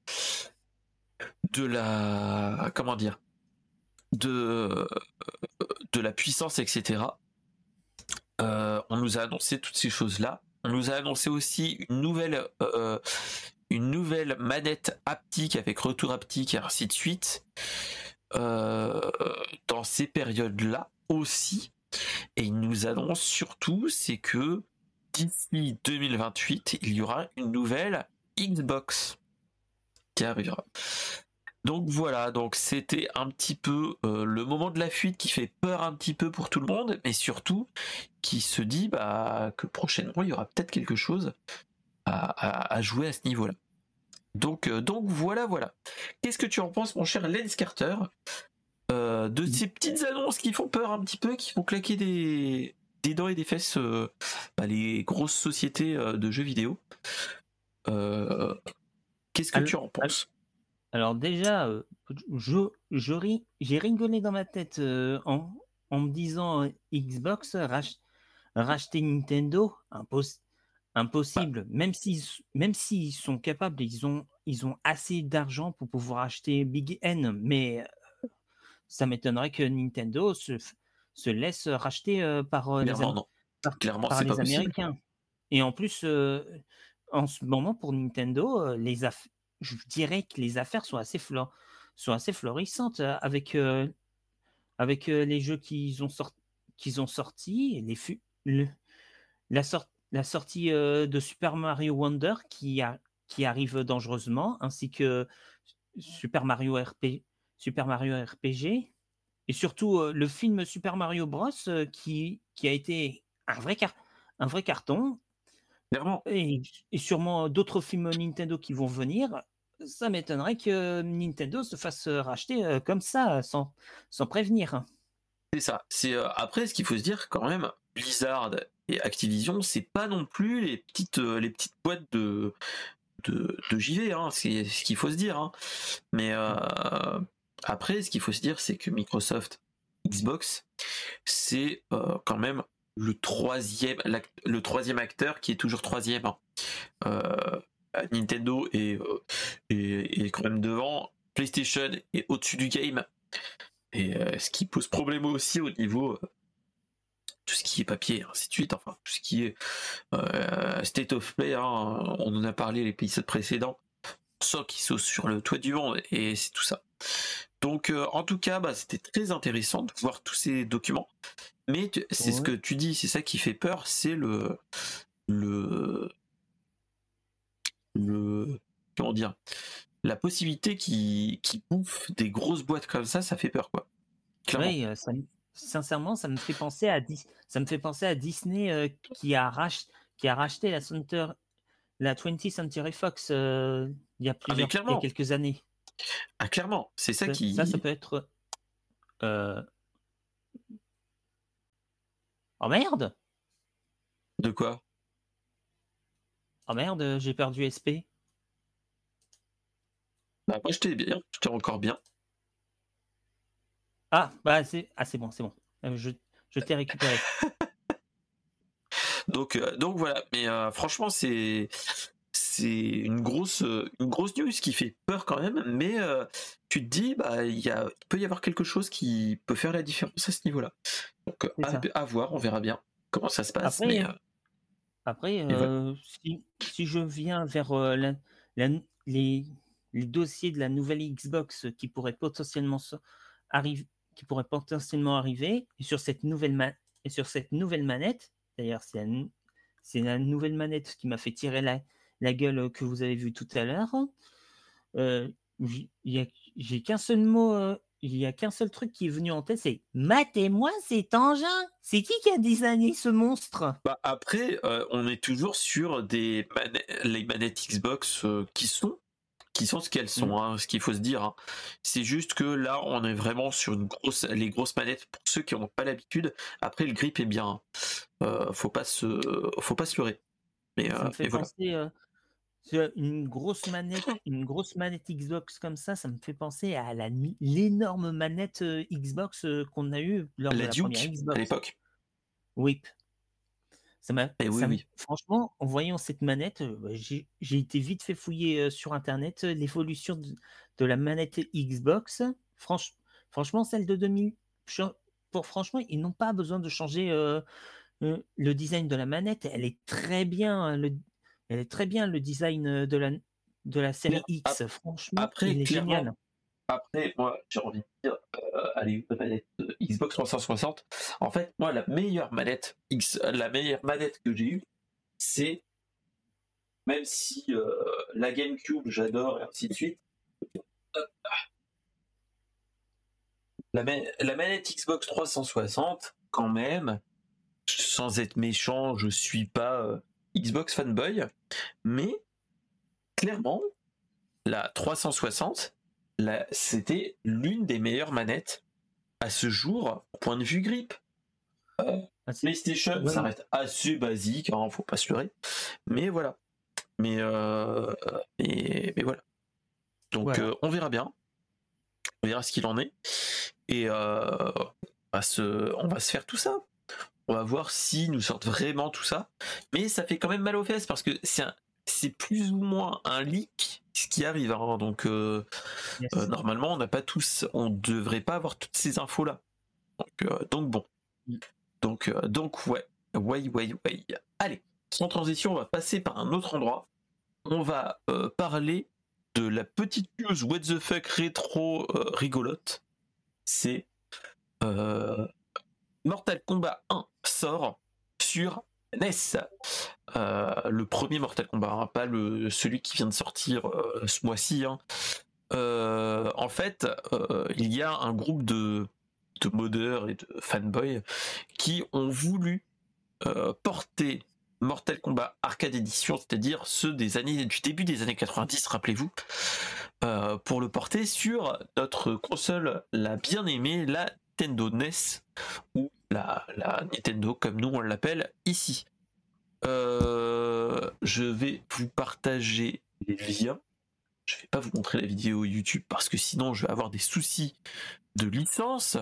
de la comment dire de de la puissance etc. Euh, on nous a annoncé toutes ces choses là. On nous a annoncé aussi une nouvelle une nouvelle manette haptique avec retour haptique et ainsi de suite euh, dans ces périodes-là aussi. Et il nous annonce surtout, c'est que d'ici 2028, il y aura une nouvelle Xbox qui arrivera. Donc voilà, donc c'était un petit peu euh, le moment de la fuite qui fait peur un petit peu pour tout le monde, mais surtout qui se dit bah, que prochainement il y aura peut-être quelque chose à, jouer à ce niveau-là. Donc, euh, donc voilà, voilà. Qu'est-ce que tu en penses, mon cher Lens Carter, euh, de ces petites annonces qui font peur un petit peu, qui font claquer des, des dents et des fesses euh, bah, les grosses sociétés de jeux vidéo? Qu'est-ce que tu en penses? Alors déjà, je, j'ai rigolé dans ma tête en, en, me disant Xbox racheter Nintendo, impossible impossible. Même s'ils même s'ils sont capables, ils ont ils ont assez d'argent pour pouvoir acheter Big N, mais euh, ça m'étonnerait que Nintendo se, se laisse racheter euh, par euh, Clairement, par- Clairement, par les pas possible. Américains. Et en plus, euh, en ce moment, pour Nintendo, les aff- je dirais que les affaires sont assez, flor- sont assez florissantes avec, avec les jeux qu'ils ont, sort- qu'ils ont sortis, les fu- le- la, sor- la sortie de Super Mario Wonder qui, a- qui arrive dangereusement, ainsi que Super Mario, RP, Super Mario RPG, et surtout euh, le film Super Mario Bros. euh, qui, qui a été un vrai, car- un vrai carton, Clairement. et, et sûrement d'autres films Nintendo qui vont venir. Ça m'étonnerait que Nintendo se fasse racheter euh, comme ça, sans, sans prévenir. C'est ça. C'est après ce qu'il faut se dire quand même. Blizzard Activision, c'est pas non plus les petites euh, les petites boîtes de de, JV. Hein, c'est ce qu'il faut se dire. hein. Mais euh, après, ce qu'il faut se dire, c'est que Microsoft Xbox, c'est euh, quand même le troisième le troisième acteur qui est toujours troisième. hein. Nintendo est, est, est quand même devant. PlayStation est au-dessus du game. Et ce qui pose problème aussi au niveau tout ce qui est papier, ainsi de suite, enfin tout ce qui est euh, state of play, hein, on en a parlé l'épisode précédent, ça qui saute sur le toit du monde et c'est tout ça. Donc euh, en tout cas, bah, c'était très intéressant de voir tous ces documents. Mais c'est ce que tu dis, c'est ça qui fait peur, c'est le le le comment dire la possibilité qui qui bouffe des grosses boîtes comme ça, ça fait peur quoi. Clairement. Euh, ça sincèrement, ça me fait penser à, Dis- ça me fait penser à Disney euh, qui, a rach- qui a racheté la, Center- la 20th Century Fox euh, il, y a plusieurs, il y a clairement. quelques années. Ah clairement, c'est ça Ça, qui ça, ça peut être. euh, Oh merde! de quoi? Oh merde, j'ai perdu SP. Bah moi j'étais bien, j'étais encore bien. Ah, bah c'est ah, bon, c'est bon. Euh, je je t'ai récupéré. [LAUGHS] Donc euh, donc voilà, mais euh, franchement c'est c'est une grosse une grosse news qui fait peur quand même, mais euh, tu te dis bah il y a il peut y avoir quelque chose qui peut faire la différence à ce niveau-là. Donc à, voir, on verra bien comment ça se passe. Après, mais, euh, Après, si, si je viens vers la- la- les, les dossiers de la nouvelle Xbox qui pourraient potentiellement arriver, qui pourraient potentiellement arriver, et sur cette nouvelle manette, d'ailleurs c'est la, nouvelle manette qui m'a fait tirer la, gueule que vous avez vue tout à l'heure. euh, j'ai qu'un seul mot, euh, il y a qu'un seul truc qui est venu en tête, c'est Matez-moi cet engin. C'est qui qui a designé ce monstre? Bah, après, euh, on est toujours sur des les manettes Xbox euh, qui sont qui sont ce qu'elles sont, hein, ce qu'il faut se dire. hein. C'est juste que là, on est vraiment sur une grosse, les grosses manettes pour ceux qui n'ont pas l'habitude. Après, le grip est bien. hein. Euh, faut pas se, faut pas se leurrer. Mais, Ça euh, me fait mais voilà. penser euh, une grosse manette, [LAUGHS] une grosse manette Xbox comme ça, ça me fait penser à la l'énorme manette euh, Xbox euh, qu'on a eue lors de La Duke première à Xbox. l'époque. Oui. Ça m'a, Eh oui, oui. Franchement, en voyant cette manette, bah, j'ai été vite fait fouiller sur internet l'évolution de, de la manette Xbox. Franch- franchement, celle de 2000, cha- pour franchement, ils n'ont pas besoin de changer euh, le design de la manette. Elle est très bien. hein, Le, elle est très bien le design de la de la série X. Franchement, après, il est clairement, génial. Après, moi, j'ai envie de dire, euh, allez, la manette euh, Xbox 360. En fait, moi, la meilleure manette X, la meilleure manette que j'ai eue, c'est même si euh, la GameCube, j'adore et ainsi de suite. La, ma- la manette Xbox 360, quand même, sans être méchant, je suis pas euh, Xbox fanboy, mais clairement, la 360, la- c'était l'une des meilleures manettes à ce jour, point de vue grip. Ah, PlayStation, Ouais. ça reste assez basique, hein, faut pas se leurrer. Mais voilà. Mais, euh, mais, mais voilà. Donc Voilà. euh, on verra bien. On verra ce qu'il en est. Et euh, on, va se, on va se faire tout ça. On va voir s'ils nous sortent vraiment tout ça. Mais ça fait quand même mal aux fesses parce que c'est c'est plus ou moins un leak qui arrive. Hein. Donc euh, euh, normalement, on n'a pas tous, on devrait pas avoir toutes ces infos là. Donc, donc bon. Mm. Donc donc ouais, ouais ouais ouais. Allez, sans transition, on va passer par un autre endroit. On va parler de la petite news what the fuck rétro rigolote. C'est Mortal Kombat 1 sort sur NES. Euh, le premier Mortal Kombat, hein, pas le, celui qui vient de sortir euh, ce mois-ci. Hein. Euh, en fait, il y a un groupe de, de modeurs et de fanboys qui ont voulu porter Mortal Kombat Arcade Edition, c'est-à-dire ceux des années du début des années 90, rappelez-vous, pour le porter sur notre console la bien aimée, la Nintendo NES ou la, Nintendo comme nous on l'appelle ici. Euh, je vais vous partager les liens. Je vais pas vous montrer la vidéo YouTube parce que sinon je vais avoir des soucis de licence.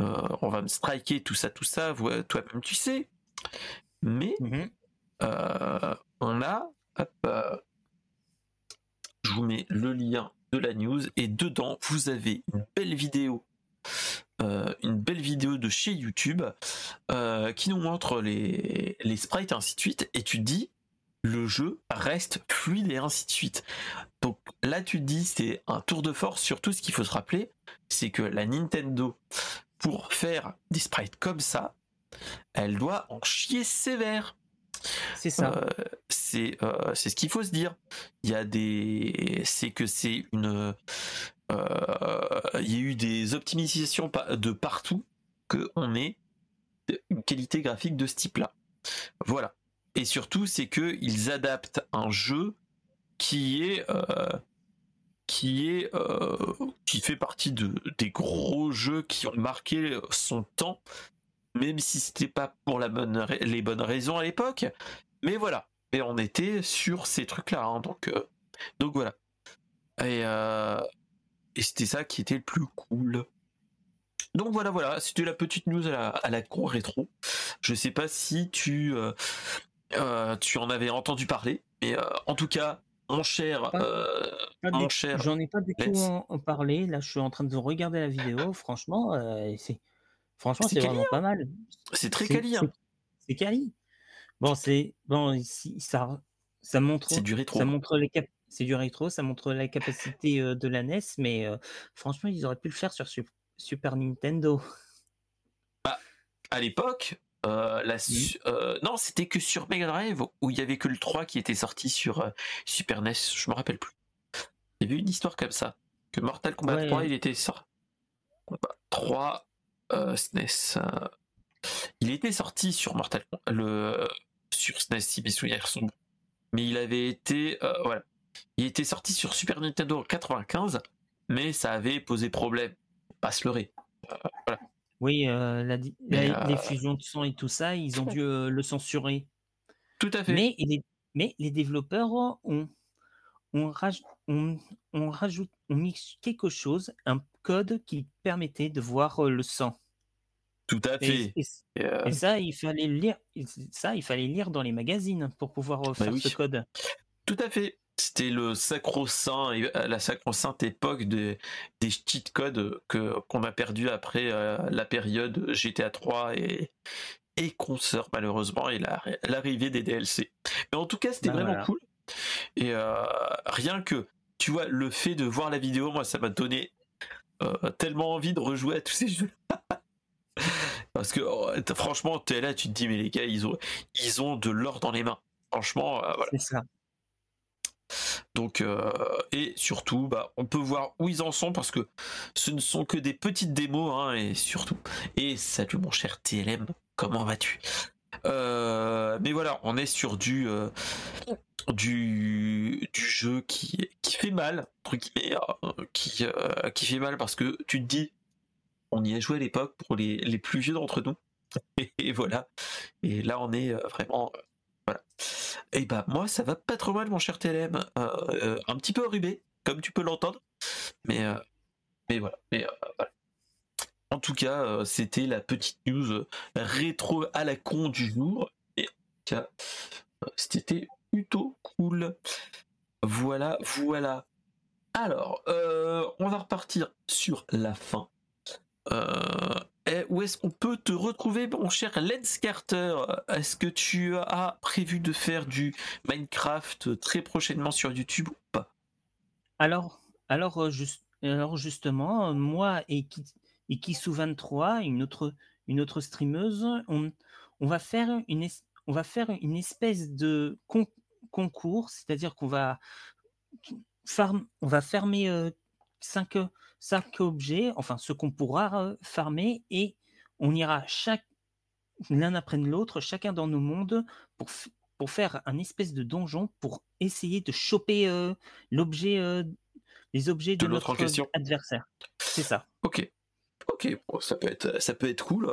Euh, on va me striker tout ça, tout ça. Toi-même tu sais. Mais mhm. euh, on a, je vous mets le lien de la news et dedans vous avez une belle vidéo euh, une belle vidéo de chez YouTube euh, qui nous montre les, les sprites et ainsi de suite, et tu te dis le jeu reste fluide et ainsi de suite. Donc là tu te dis c'est un tour de force, surtout ce qu'il faut se rappeler, c'est que la Nintendo, pour faire des sprites comme ça, elle doit en chier sévère. C'est ça. Euh, c'est ce qu'il faut se dire. Il y a des c'est que c'est une il y a eu des optimisations de partout que on ait une qualité graphique de ce type-là. Voilà. Et surtout, c'est que ils adaptent un jeu qui est euh, qui est euh, qui fait partie de des gros jeux qui ont marqué son temps, même si c'était pas pour la bonne les bonnes raisons à l'époque. Mais voilà. Et on était sur ces trucs-là. Hein. donc donc voilà. Et et c'était ça qui était le plus cool. Donc voilà, voilà, c'était la petite news à la, à la con rétro. Je sais pas si tu, euh, euh, tu en avais entendu parler, mais euh, en tout cas, mon cher, mon cher. J'en ai pas du tout en, parlé. Là, je suis en train de regarder la vidéo. Franchement, c'est, franchement, c'est vraiment pas mal. C'est très quali. Hein. C'est quali. Bon, c'est bon, ça, ça montre, du rétro. ça montre les cap c'est du rétro, ça montre la capacité de la NES, mais franchement, ils auraient pu le faire sur Super Nintendo. Bah, à l'époque, la non, c'était que sur Mega Drive où il y avait que le 3 qui était sorti sur Super NES, je me rappelle plus. Y avait une histoire comme ça, que Mortal Kombat 3, il était sorti. 3 SNES. il était sorti sur Mortal le sur SNES si mes souvenirs sont bons. Mais il avait été voilà, il était sorti sur Super Nintendo en 95, mais ça avait posé problème. Pas se leurrer. Euh, oui, euh, la, euh, les fusions de son et tout ça, ils ont dû le censurer. Tout à fait. Mais, mais les développeurs ont, ont mis quelque chose, un code qui permettait de voir le sang. Tout à fait. Et, ça, il fallait lire. Ça, il fallait lire dans les magazines pour pouvoir bah faire ce code. Tout à fait c'était le sacro-saint, euh, la sacro-sainte époque des cheat codes que qu'on a perdu après euh, la période GTA 3 et et consoeur malheureusement et l'arrivée des DLC. Mais en tout cas, c'était bah, vraiment cool. Et euh, rien que tu vois le fait de voir la vidéo, moi ça m'a donné tellement envie de rejouer à tous ces jeux. [LAUGHS] Parce que oh, franchement, tu es là, tu te dis mais les gars, ils ont ils ont de l'or dans les mains. Franchement, voilà. C'est ça. Donc euh, et surtout, bah, on peut voir où ils en sont parce que ce ne sont que des petites démos hein, et surtout. Et salut mon cher TLM, comment vas-tu? Euh, Mais voilà, on est sur du euh, du jeu qui fait mal guillemets, qui qui fait mal parce que tu te dis, on y a joué à l'époque pour les les plus vieux d'entre nous. [LAUGHS] et voilà. Et là, on est vraiment voilà. Et eh bah moi ça va pas trop mal mon cher TLM, euh, euh, un petit peu rubé comme tu peux l'entendre, mais euh, mais voilà. Voilà. En tout tout cas, c'était la petite news rétro à la con du jour. Et en tout cas, c'était plutôt cool. Voilà, voilà. Alors, on va repartir sur la fin. Où est-ce qu'on peut te retrouver, mon cher Lens Carter? Est-ce que tu as prévu de faire du Minecraft très prochainement sur YouTube ou pas? Alors, alors, juste, alors justement, moi et qui sous 23, une autre, une autre streameuse, on, va faire une, espèce de concours, c'est-à-dire qu'on va, on va fermer 5 cinq, objets, enfin ce qu'on pourra farmer, et on ira chaque l'un après l'autre, chacun dans nos mondes, pour, pour faire un espèce de donjon pour essayer de choper l'objet les objets de, notre adversaire. C'est ça. Ok. Ok, ça peut être ça peut être cool.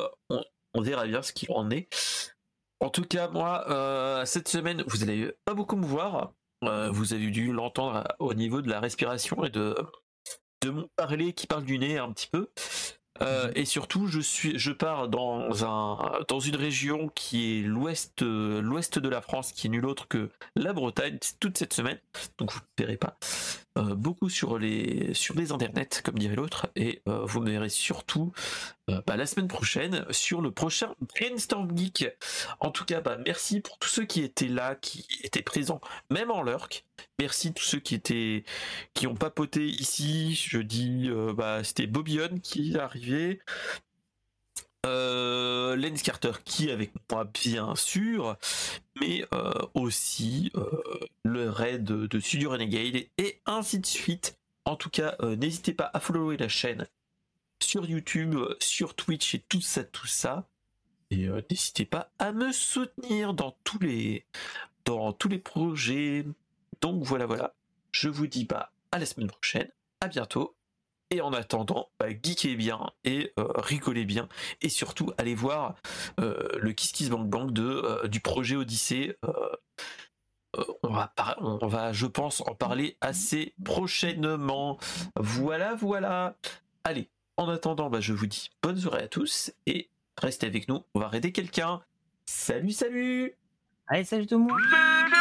On, verra bien ce qu'il en est. En tout cas, moi, euh, cette semaine, vous allez pas beaucoup me voir. Euh, vous avez dû l'entendre au niveau de la respiration et de, de mon parler qui parle du nez un petit peu. Euh, mhm. et surtout, je suis, je pars dans un, dans une région qui est l'ouest, l'ouest de la France, qui est nulle autre que la Bretagne, toute cette semaine. Donc vous ne verrez pas euh, beaucoup sur les, sur les internets, comme dirait l'autre, et euh, vous me verrez surtout bah, la semaine prochaine sur le prochain Brainstorm Geek. En tout cas, bah, merci pour tous ceux qui étaient là, qui étaient présents, même en lurk. Merci tous ceux qui étaient, qui ont papoté ici. Je dis, bah, c'était Bobillon qui est arrivé. Euh, Lens Carter qui avec moi bien sûr, mais euh, aussi euh, le raid de, Studio Renegade et ainsi de suite. En tout cas, n'hésitez pas à follower la chaîne sur YouTube, sur Twitch et tout ça, tout ça. Et n'hésitez pas à me soutenir dans tous les dans tous les projets. Donc voilà, voilà. Je vous dis pas à la semaine prochaine. À bientôt et en attendant, bah, geekez bien et euh, rigolez bien. Et surtout, allez voir euh, le Kiss Kiss Bang Bang de, euh, du projet Odyssée. on, va je pense, en parler assez prochainement. Voilà, voilà. Allez, en attendant, bah, je vous dis bonne soirée à tous et restez avec nous. On va raider quelqu'un. Salut, salut Allez, salut tout le monde